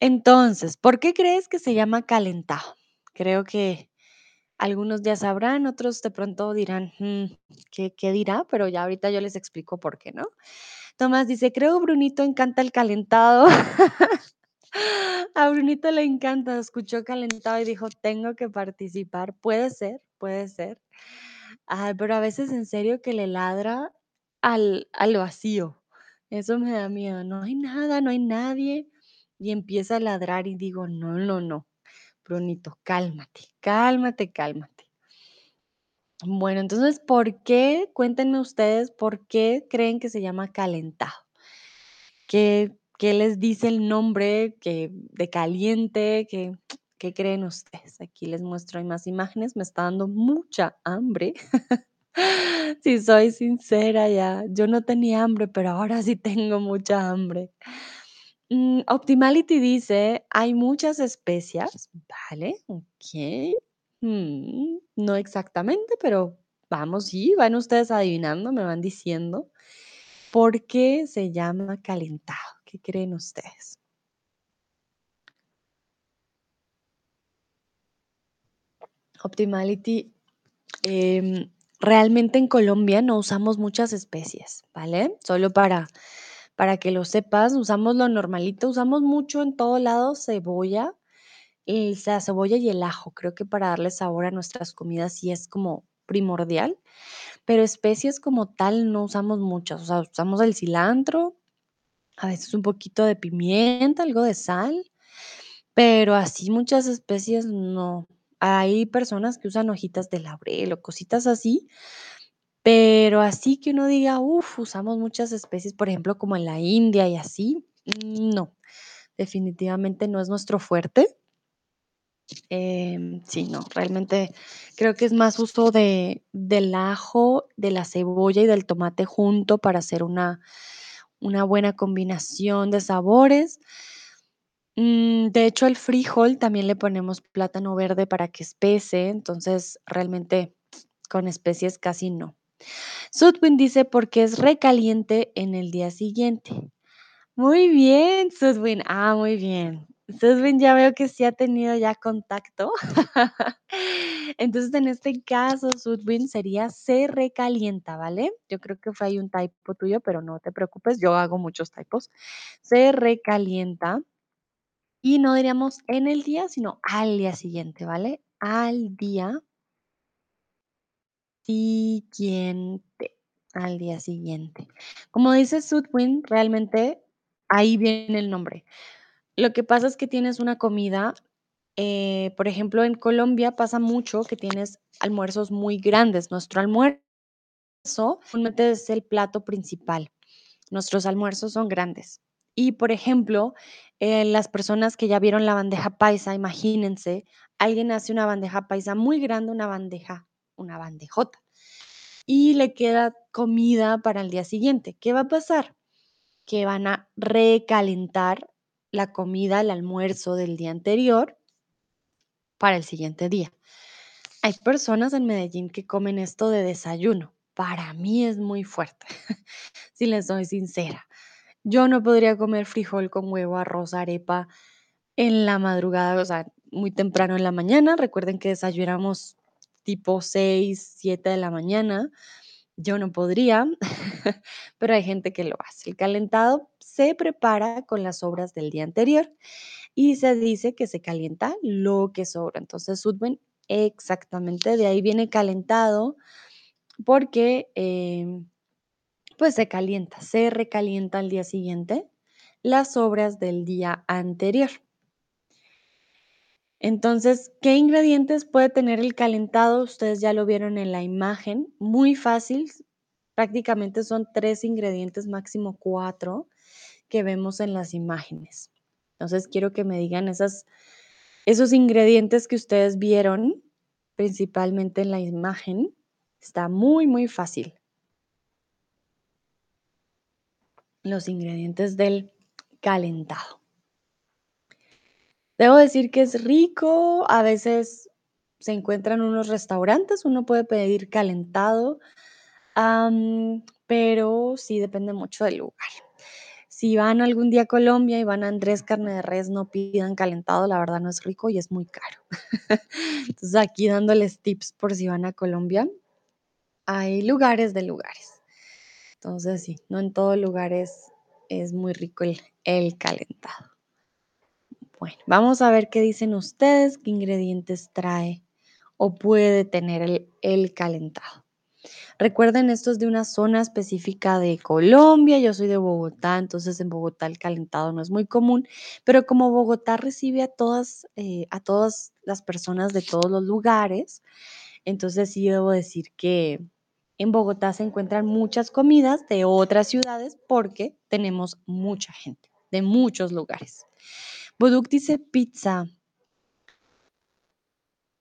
Entonces, ¿por qué crees que se llama calentado? Creo que algunos ya sabrán, otros de pronto dirán, "Mm, ¿qué, dirá? Pero ya ahorita yo les explico por qué, ¿no? Tomás dice, creo Brunito encanta el calentado. *laughs* A Brunito le encanta, escuchó calentado y dijo, tengo que participar. Puede ser, puede ser. Pero a veces en serio que le ladra al, al vacío. Eso me da miedo. No hay nada, no hay nadie. Y empieza a ladrar y digo, no, no, no. Brunito, cálmate, cálmate, cálmate. Bueno, entonces, ¿por qué? Cuéntenme ustedes, ¿por qué creen que se llama calentado? ¿Qué, qué les dice el nombre que, de caliente? ¿Qué, ¿Qué creen ustedes? Aquí les muestro más imágenes. Me está dando mucha hambre. *laughs* *laughs* Si soy sincera, ya, yo no tenía hambre, pero ahora sí tengo mucha hambre. Mm, Optimality dice, hay muchas especias, ¿vale? Ok. Mm, no exactamente, pero vamos, sí, van ustedes adivinando, me van diciendo. ¿Por qué se llama calentado? ¿Qué creen ustedes? Optimality, em, realmente en Colombia no usamos muchas especies, ¿vale? Solo para, para que lo sepas, usamos lo normalito, usamos mucho en todo lado cebolla, la cebolla y el ajo, creo que para darle sabor a nuestras comidas sí es como primordial, pero especies como tal no usamos muchas, o sea, usamos el cilantro, a veces un poquito de pimienta, algo de sal, pero así muchas especies no. Hay personas que usan hojitas de laurel o cositas así, pero así que uno diga, uff, usamos muchas especies, por ejemplo, como en la India y así, no, definitivamente no es nuestro fuerte. Em, sí, no, realmente creo que es más uso de, del ajo, de la cebolla y del tomate junto para hacer una, una buena combinación de sabores. Mm, de hecho, el frijol también le ponemos plátano verde para que espese, entonces realmente con especies casi no. Sudwin dice porque es recaliente en el día siguiente. Muy bien, Sudwin. Ah, muy bien. Sudwin ya veo que sí ha tenido ya contacto. *laughs* Entonces, en este caso, Sudwin sería se recalienta, ¿vale? Yo creo que fue ahí un typo tuyo, pero no te preocupes, yo hago muchos typos. Se recalienta y no diríamos en el día, sino al día siguiente, ¿vale? Al día siguiente, al día siguiente. Como dice Sudwin, realmente ahí viene el nombre. Lo que pasa es que tienes una comida, eh, por ejemplo, en Colombia pasa mucho que tienes almuerzos muy grandes. Nuestro almuerzo es el plato principal. Nuestros almuerzos son grandes. Y, por ejemplo, eh, las personas que ya vieron la bandeja paisa, imagínense, alguien hace una bandeja paisa muy grande, una bandeja, una bandejota, y le queda comida para el día siguiente. ¿Qué va a pasar? que van a recalentar la comida, el almuerzo del día anterior para el siguiente día. Hay personas en Medellín que comen esto de desayuno. Para mí es muy fuerte, *laughs* si les soy sincera. Yo no podría comer frijol con huevo, arroz, arepa en la madrugada, o sea, muy temprano en la mañana. Recuerden que desayunamos tipo 6, 7 de la mañana. Yo no podría, *laughs* pero hay gente que lo hace. El calentado se prepara con las sobras del día anterior y se dice que se calienta lo que sobra. Entonces, Sudwen, exactamente, de ahí viene calentado porque em, pues se calienta, se recalienta al día siguiente las sobras del día anterior. Entonces, ¿qué ingredientes puede tener el calentado? Ustedes ya lo vieron en la imagen, muy fácil, prácticamente son tres ingredientes, máximo cuatro, que vemos en las imágenes. Entonces, quiero que me digan esas, esos ingredientes que ustedes vieron, principalmente en la imagen. Está muy, muy fácil. Los ingredientes del calentado. Debo decir que es rico, a veces se encuentran unos restaurantes, uno puede pedir calentado, pero sí depende mucho del lugar. Si van algún día a Colombia y van a Andrés Carne de Res, no pidan calentado, la verdad no es rico y es muy caro. *laughs* Entonces aquí dándoles tips por si van a Colombia, hay lugares de lugares. Entonces sí, no en todo lugar es, muy rico el, el calentado. Bueno, vamos a ver qué dicen ustedes, qué ingredientes trae o puede tener el, el calentado. Recuerden, esto es de una zona específica de Colombia, yo soy de Bogotá, entonces en Bogotá el calentado no es muy común, pero como Bogotá recibe a todas, eh, a todas las personas de todos los lugares, entonces sí debo decir que en Bogotá se encuentran muchas comidas de otras ciudades porque tenemos mucha gente de muchos lugares. Boduk dice pizza.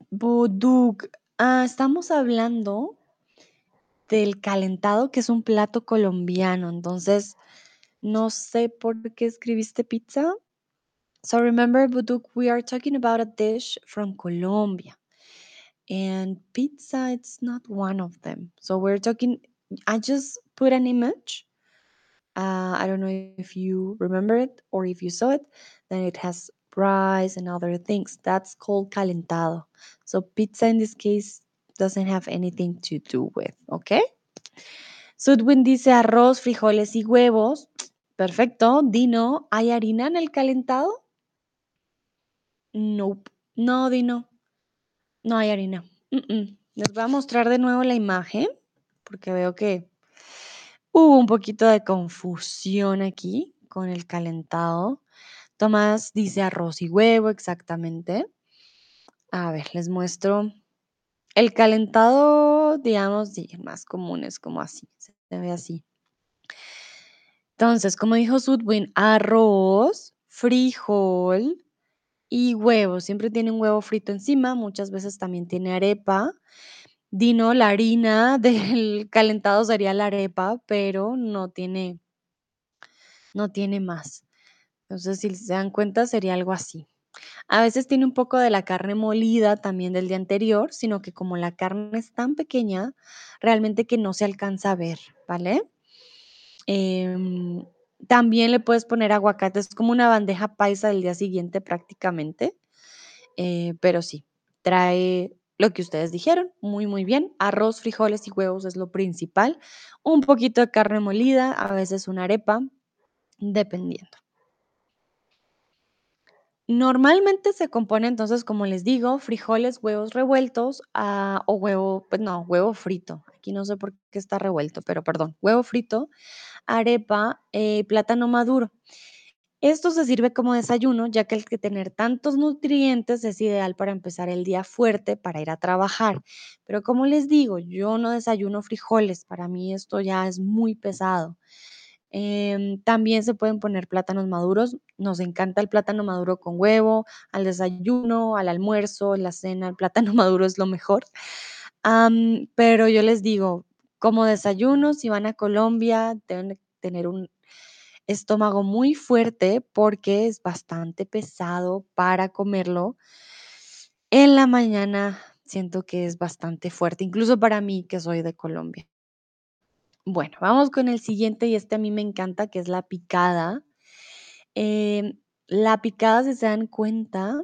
Boduk, ah, estamos hablando del calentado, que es un plato colombiano. Entonces, no sé por qué escribiste pizza. So remember, Buduk, we are talking about a dish from Colombia. And pizza, it's not one of them. So we're talking, I just put an image. Uh, I don't know if you remember it or if you saw it. Then it has rice and other things. That's called calentado. So pizza in this case doesn't have anything to do with, okay? so Sudwin dice arroz, frijoles y huevos. Perfecto. Dino, ¿hay harina en el calentado? Nope. No, Dino. No hay harina. Les voy a mostrar de nuevo la imagen porque veo que hubo un poquito de confusión aquí con el calentado. Tomás dice arroz y huevo, exactamente. A ver, les muestro. El calentado, digamos, más común es como así, se ve así. Entonces, como dijo Sudwin, arroz, frijol y huevo. Siempre tiene un huevo frito encima, muchas veces también tiene arepa. Dino, la harina *laughs* del calentado sería la arepa, pero no tiene, no tiene más. Entonces, si se dan cuenta, sería algo así. A veces tiene un poco de la carne molida también del día anterior, sino que como la carne es tan pequeña, realmente que no se alcanza a ver, ¿vale? Em, también le puedes poner aguacate, es como una bandeja paisa del día siguiente prácticamente, eh, pero sí, trae lo que ustedes dijeron, muy, muy bien. Arroz, frijoles y huevos es lo principal. Un poquito de carne molida, a veces una arepa, dependiendo. Normalmente se compone entonces, como les digo, frijoles, huevos revueltos ah, o huevo, pues no, huevo frito. Aquí no sé por qué está revuelto, pero perdón, huevo frito, arepa, eh, plátano maduro. Esto se sirve como desayuno, ya que el que tener tantos nutrientes es ideal para empezar el día fuerte para ir a trabajar. Pero como les digo, yo no desayuno frijoles, para mí esto ya es muy pesado. Em, también se pueden poner plátanos maduros. Nos encanta el plátano maduro con huevo, al desayuno, al almuerzo, la cena. El plátano *laughs* maduro es lo mejor. pero yo les digo, como desayuno, si van a Colombia, deben tener un, estómago muy fuerte porque es bastante pesado para comerlo. En la mañana siento que es bastante fuerte, incluso para mí que soy de Colombia. Bueno, vamos con el siguiente y este a mí me encanta, que es la picada. Em, la picada, si se dan cuenta,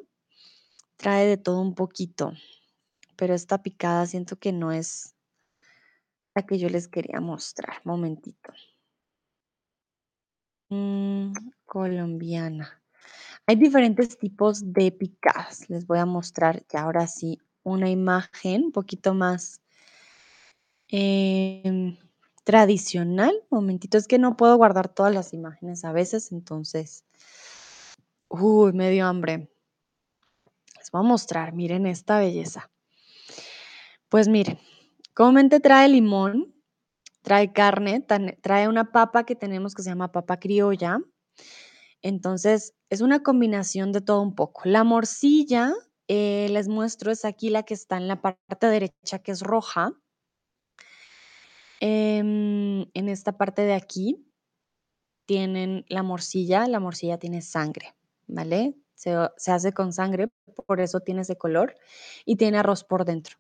trae de todo un poquito, pero esta picada siento que no es la que yo les quería mostrar. Momentito. Mm, colombiana. Hay diferentes tipos de picadas. Les voy a mostrar ya ahora sí una imagen un poquito más em, tradicional. Momentito, es que no puedo guardar todas las imágenes a veces, entonces. Uy, me dio hambre. Les voy a mostrar, miren esta belleza. Pues miren, comúnmente trae limón, trae carne, trae una papa que tenemos que se llama papa criolla. Entonces, es una combinación de todo un poco. La morcilla, eh, les muestro, es aquí la que está en la parte derecha, que es roja. Em, en esta parte de aquí tienen la morcilla, la morcilla tiene sangre, ¿vale? Se, se hace con sangre, por eso tiene ese color y tiene arroz por dentro.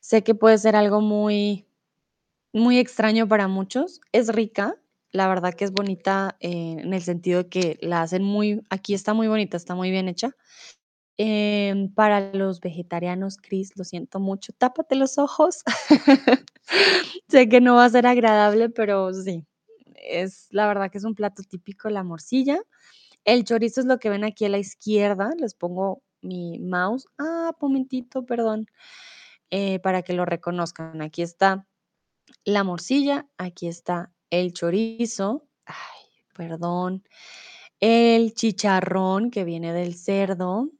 Sé que puede ser algo muy, muy extraño para muchos. Es rica, la verdad que es bonita eh, en el sentido de que la hacen muy, aquí está muy bonita, está muy bien hecha. Em, para los vegetarianos, Cris, lo siento mucho, tápate los ojos. *laughs* Sé que no va a ser agradable, pero sí, es la verdad que es un plato típico, la morcilla. El chorizo es lo que ven aquí a la izquierda, les pongo mi mouse. Ah, momentito, perdón, eh, para que lo reconozcan. Aquí está la morcilla, aquí está el chorizo. Ay, perdón. El chicharrón que viene del cerdo.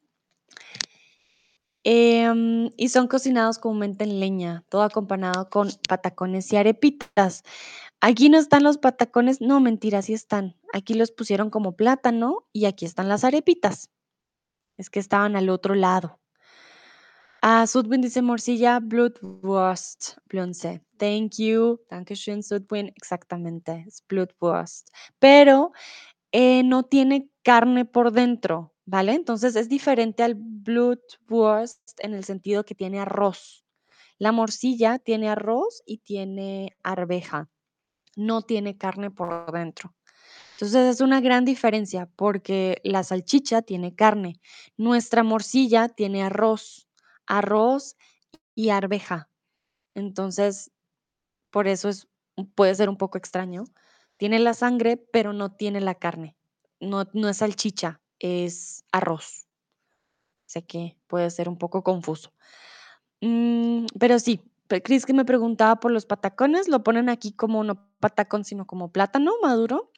Em, y son cocinados comúnmente en leña, todo acompañado con patacones y arepitas. Aquí no están los patacones, no, mentira, sí están. Aquí los pusieron como plátano y aquí están las arepitas. Es que estaban al otro lado. Ah, Sudwin dice morcilla, Blutwurst, Blunce. Thank you. Dankeschön, Sudwin. Exactamente, es Blutwurst. Pero eh, no tiene carne por dentro, ¿vale? Entonces es diferente al Blutwurst en el sentido que tiene arroz. La morcilla tiene arroz y tiene arveja, no tiene carne por dentro. Entonces es una gran diferencia porque la salchicha tiene carne, nuestra morcilla tiene arroz, arroz y arveja. Entonces, por eso es, puede ser un poco extraño. Tiene la sangre, pero no tiene la carne. No, no es salchicha, es arroz. Sé que puede ser un poco confuso. Mm, pero sí, Chris que me preguntaba por los patacones, lo ponen aquí como no patacón, sino como plátano maduro.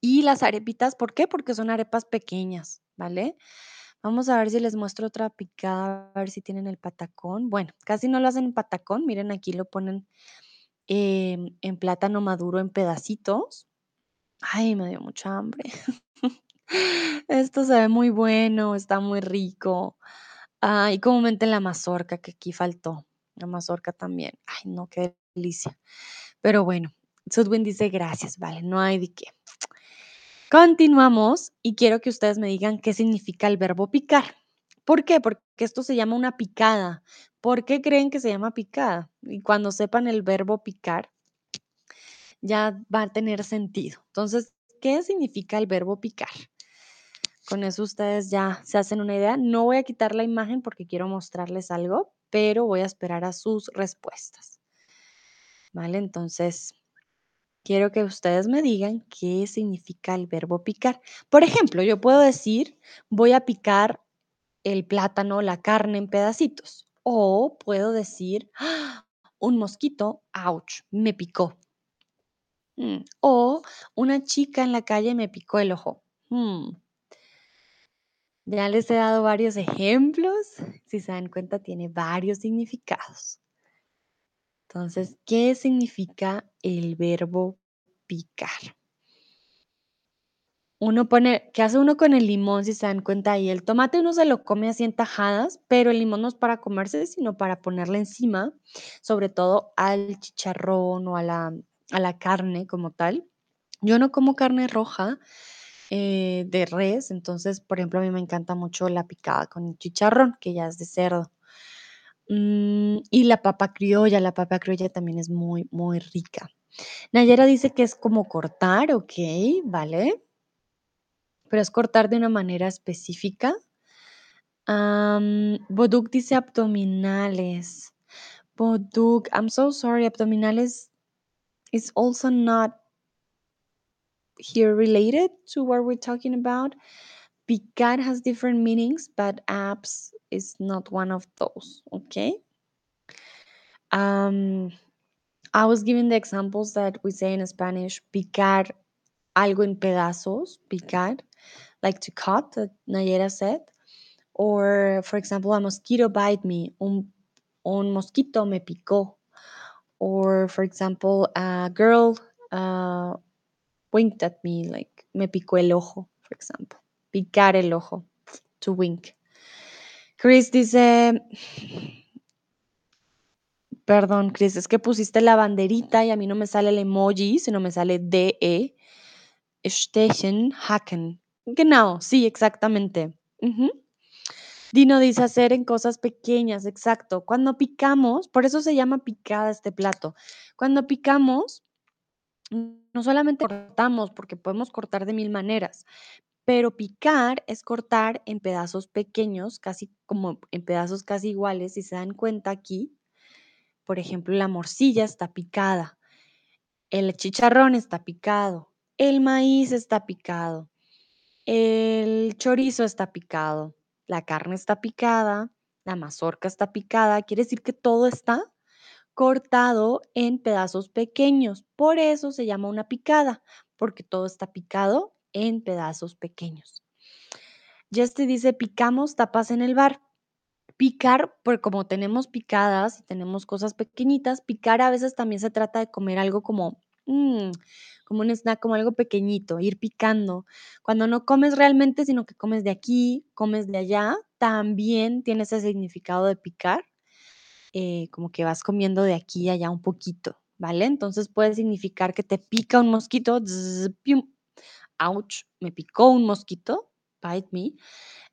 Y las arepitas, ¿por qué? Porque son arepas pequeñas, ¿vale? Vamos a ver si les muestro otra picada, a ver si tienen el patacón. Bueno, casi no lo hacen en patacón, miren aquí lo ponen em, en plátano maduro en pedacitos. Ay, me dio mucha hambre. *laughs* Esto se ve muy bueno, está muy rico. Ah, y comúnmente la mazorca, que aquí faltó. La mazorca también. Ay, no, qué delicia. Pero bueno, Sudwin dice gracias, vale, no hay de qué. Continuamos y quiero que ustedes me digan qué significa el verbo picar. ¿Por qué? Porque esto se llama una picada. ¿Por qué creen que se llama picada? Y cuando sepan el verbo picar, ya va a tener sentido. Entonces, ¿qué significa el verbo picar? Con eso ustedes ya se hacen una idea. No voy a quitar la imagen porque quiero mostrarles algo, pero voy a esperar a sus respuestas. ¿Vale? Entonces, quiero que ustedes me digan qué significa el verbo picar. Por ejemplo, yo puedo decir, voy a picar el plátano, la carne en pedacitos. O puedo decir, "Ah, un mosquito, ouch, me picó. Mm, O una chica en la calle me picó el ojo. Mm, Ya les he dado varios ejemplos. Si se dan cuenta, tiene varios significados. Entonces, ¿qué significa el verbo picar? Uno pone, ¿qué hace uno con el limón? Si se dan cuenta y el tomate uno se lo come así en tajadas, pero el limón no es para comerse, sino para ponerle encima, sobre todo al chicharrón o a la, a la carne como tal. Yo no como carne roja, eh, de res, entonces, por ejemplo, a mí me encanta mucho la picada con chicharrón, que ya es de cerdo. Mm, y la papa criolla, la papa criolla también es muy, muy rica. Nayera dice que es como cortar, okey, vale. Pero es cortar de una manera específica. Boduk dice abdominales. Boduk, I'm so sorry, abdominales is also not here related to what we're talking about. Picar has different meanings, but abs is not one of those, okay? Um, I was giving the examples that we say in Spanish, picar algo en pedazos, picar, like to cut, that Nayera said. Or, for example, a mosquito bite me, un, un mosquito me picó. Or, for example, a girl uh, winked at me, like me picó el ojo, for example. Picar el ojo, to wink. Chris dice, perdón, Chris, es que pusiste la banderita y a mí no me sale el emoji, sino me sale DE. Stechen, hacken. Genau, sí, exactamente. Dino dice hacer en cosas pequeñas, exacto. Cuando picamos, por eso se llama picada este plato. Cuando picamos, no solamente cortamos, porque podemos cortar de mil maneras, pero picar es cortar en pedazos pequeños, casi como en pedazos casi iguales. Si se dan cuenta aquí, por ejemplo, la morcilla está picada, el chicharrón está picado, el maíz está picado, el chorizo está picado, la carne está picada, la mazorca está picada. Quiere decir que todo está cortado en pedazos pequeños. Por eso se llama una picada, porque todo está picado en pedazos pequeños. Justy dice, picamos tapas en el bar. Picar, pues como tenemos picadas y tenemos cosas pequeñitas, picar a veces también se trata de comer algo como, mm, como un snack, como algo pequeñito, ir picando. Cuando no comes realmente, sino que comes de aquí, comes de allá, también tiene ese significado de picar, eh, como que vas comiendo de aquí y allá un poquito, ¿vale? Entonces puede significar que te pica un mosquito, zzz, ouch, me picó un mosquito, bite me.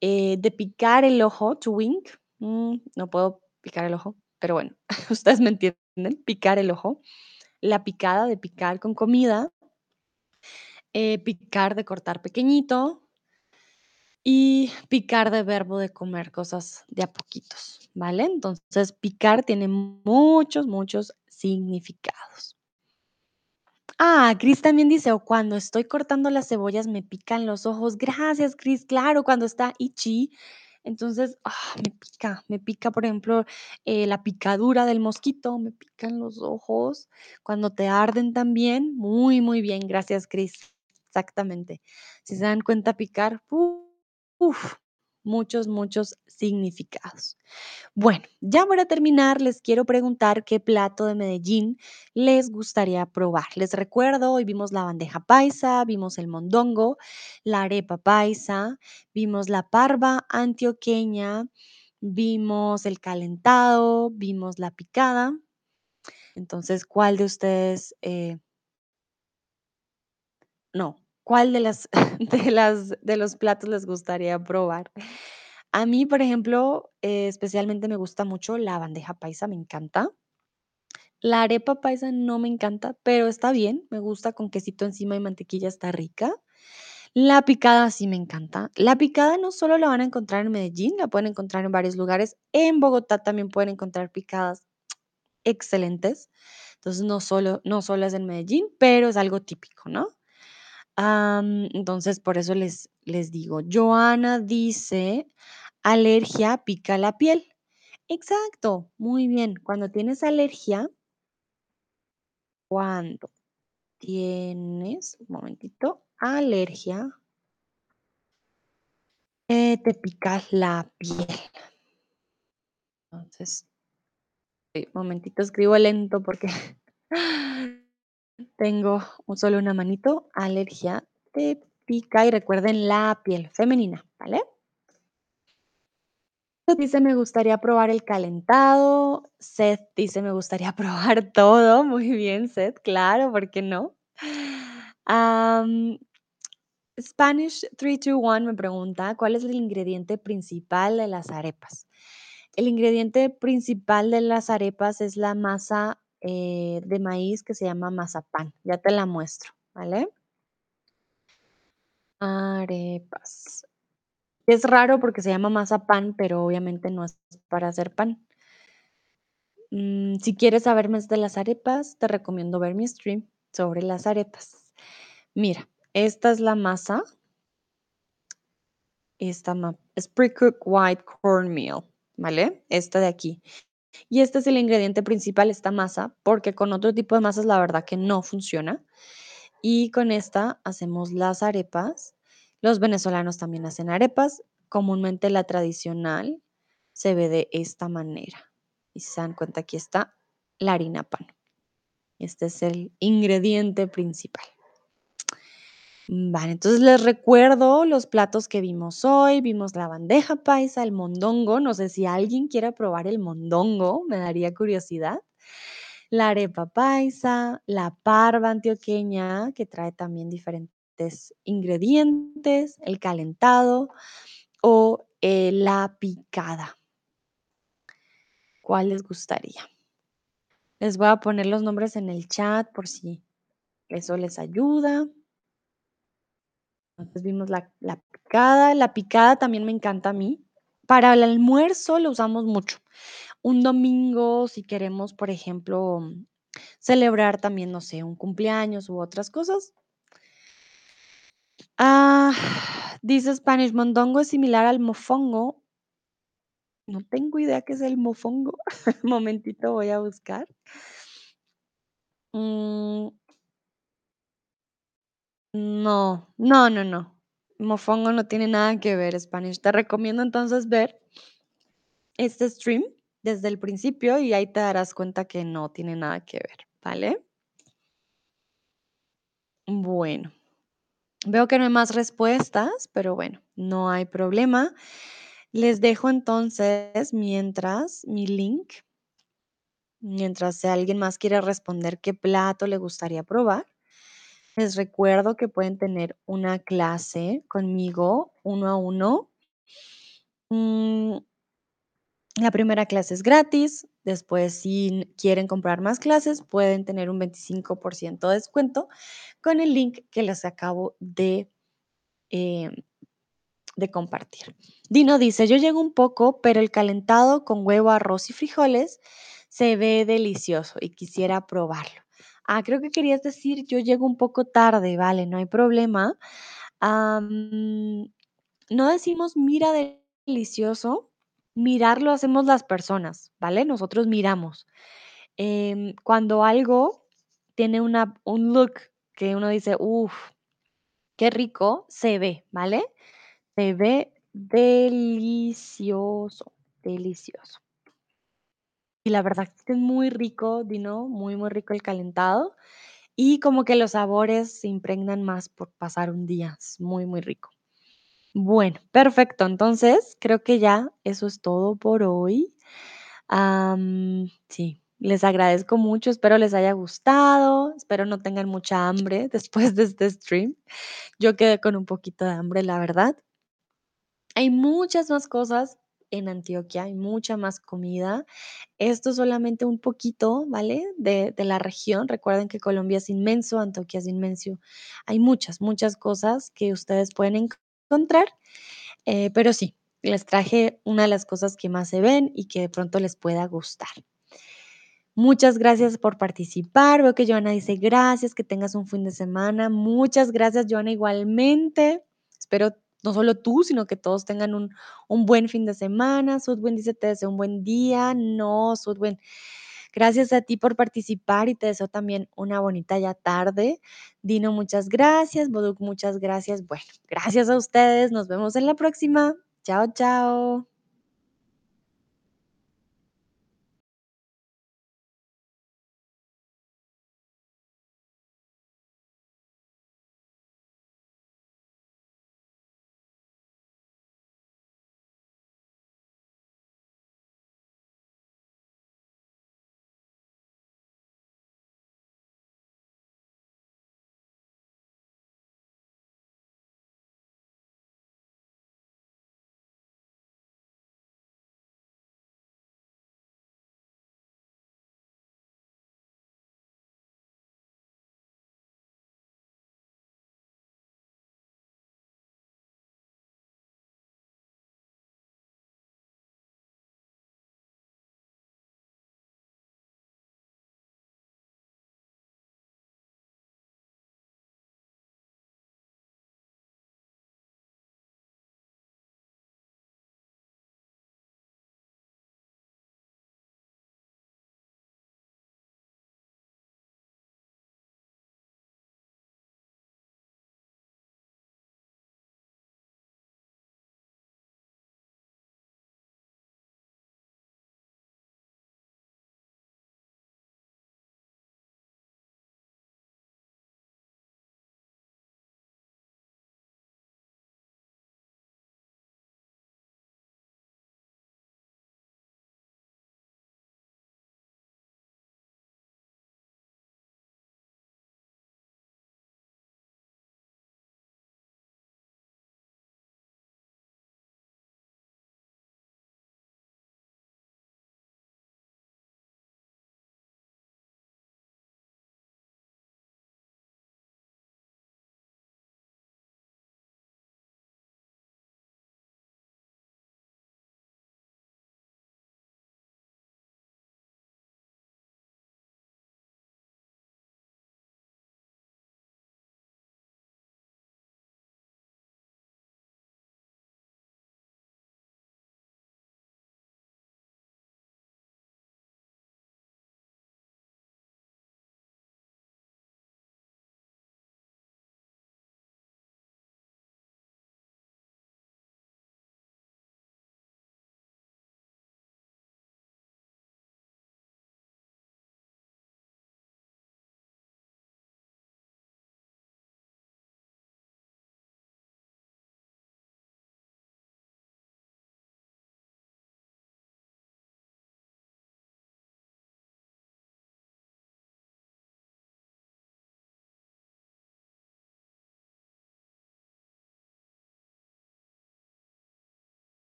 Eh, de picar el ojo, to wink, mm, no puedo picar el ojo, pero bueno, *laughs* ustedes me entienden, picar el ojo. La picada de picar con comida. eh, picar de cortar pequeñito. Y picar de verbo de comer cosas de a poquitos, ¿vale? Entonces, picar tiene muchos, muchos significados. Ah, Chris también dice, o cuando estoy cortando las cebollas me pican los ojos. Gracias, Chris. Claro, cuando está itchy, entonces ah, me pica, me pica, por ejemplo, eh, la picadura del mosquito, me pican los ojos. Cuando te arden también, muy, muy bien. Gracias, Chris. Exactamente. Si se dan cuenta, picar, uf, muchos, muchos significados. Bueno, ya para terminar, les quiero preguntar qué plato de Medellín les gustaría probar. Les recuerdo, hoy vimos la bandeja paisa, vimos el mondongo, la arepa paisa, vimos la parva antioqueña, vimos el calentado, vimos la picada. Entonces, ¿cuál de ustedes, eh, no, cuál de las, *laughs* de las, de los platos les gustaría probar? A mí, por ejemplo, eh, especialmente me gusta mucho la bandeja paisa, me encanta. La arepa paisa no me encanta, pero está bien, me gusta con quesito encima y mantequilla, está rica. La picada sí me encanta. La picada no solo la van a encontrar en Medellín, la pueden encontrar en varios lugares. En Bogotá también pueden encontrar picadas excelentes. Entonces, no solo, no solo es en Medellín, pero es algo típico, ¿no? Entonces, por eso les, les digo, Joana dice, alergia pica la piel. Exacto, muy bien. Cuando tienes alergia, cuando tienes, un momentito, alergia, eh, te pica la piel. Entonces, eh, momentito, escribo lento porque *laughs* tengo solo una manito. Alergia te pica y recuerden la piel femenina, ¿vale? Dice, me gustaría probar el calentado. Seth dice, me gustaría *laughs* probar todo. Muy bien, Seth, claro, ¿por qué no? Am, Spanish 321 me pregunta, ¿cuál es el ingrediente principal de las arepas? El ingrediente principal de las arepas es la masa eh, de maíz que se llama mazapán. Ya te la muestro, ¿vale? Arepas. Es raro porque se llama mazapán, pero obviamente no es para hacer pan. Mm, si quieres saber más de las arepas, te recomiendo ver mi stream sobre las arepas. Mira, esta es la masa. Esta es pre-cooked white cornmeal, ¿vale? Esta de aquí. Y este es el ingrediente principal, esta masa, porque con otro tipo de masas la verdad que no funciona. Y con esta hacemos las arepas. Los venezolanos también hacen arepas. Comúnmente la tradicional se ve de esta manera. Y si se dan cuenta, aquí está la harina pan. Este es el ingrediente principal. Vale, entonces les recuerdo los platos que vimos hoy. Vimos la bandeja paisa, el mondongo. No sé si alguien quiere probar el mondongo, me daría curiosidad. La arepa paisa, la parva antioqueña, que trae también diferentes ingredientes, el calentado o eh, la picada. ¿Cuál les gustaría? Les voy a poner los nombres en el chat por si eso les ayuda. Entonces vimos la, la picada. La picada también me encanta a mí. Para el almuerzo lo usamos mucho. Un domingo, si queremos, por ejemplo, celebrar también, no sé, un cumpleaños u otras cosas. Ah, *sighs* dice Spanish, mondongo es similar al mofongo. No tengo idea qué es el mofongo. *laughs* Momentito voy a buscar. Mm, no, no, no, no. Mofongo no tiene nada que ver, Spanish. Te recomiendo entonces ver este stream desde el principio y ahí te darás cuenta que no tiene nada que ver, ¿vale? Bueno, veo que no hay más respuestas, pero bueno, no hay problema. Les dejo entonces mientras mi link, mientras si alguien más quiere responder qué plato le gustaría probar. Les recuerdo que pueden tener una clase conmigo uno a uno. Mm, la primera clase es gratis. Después, si quieren comprar más clases, pueden tener un 25% de descuento con el link que les acabo de, em, de compartir. Dino dice, yo llego un poco, pero el calentado con huevo, arroz y frijoles se ve delicioso y quisiera probarlo. Ah, creo que querías decir, yo llego un poco tarde, vale, no hay problema. No decimos mira delicioso, mirar lo hacemos las personas, ¿vale? Nosotros miramos. Em, cuando algo tiene una, un look que uno dice, uff, qué rico, se ve, ¿vale? Se ve delicioso, delicioso. Y la verdad es que es muy rico, Dino, muy, muy rico el calentado. Y como que los sabores se impregnan más por pasar un día. Es muy, muy rico. Bueno, perfecto. Entonces, creo que ya eso es todo por hoy. Sí, les agradezco mucho. Espero les haya gustado. Espero no tengan mucha hambre *laughs* después de este stream. Yo quedé con un poquito de hambre, la verdad. Hay muchas más cosas en Antioquia, hay mucha más comida. Esto es solamente un poquito, ¿vale? De, la región. Recuerden que Colombia es inmenso, Antioquia es inmenso. Hay muchas, muchas cosas que ustedes pueden encontrar, eh, pero sí, les traje una de las cosas que más se ven y que de pronto les pueda gustar. Muchas gracias por participar. Veo que Joana dice gracias, que tengas un fin de semana. Muchas gracias, Joana, igualmente. Espero no solo tú, sino que todos tengan un, un buen fin de semana. Sudwin dice, te deseo un buen día. No, Sudwin, gracias a ti por participar y te deseo también una bonita ya tarde. Dino, muchas gracias. Boduk, muchas gracias. Bueno, gracias a ustedes. Nos vemos en la próxima. Chao, chao.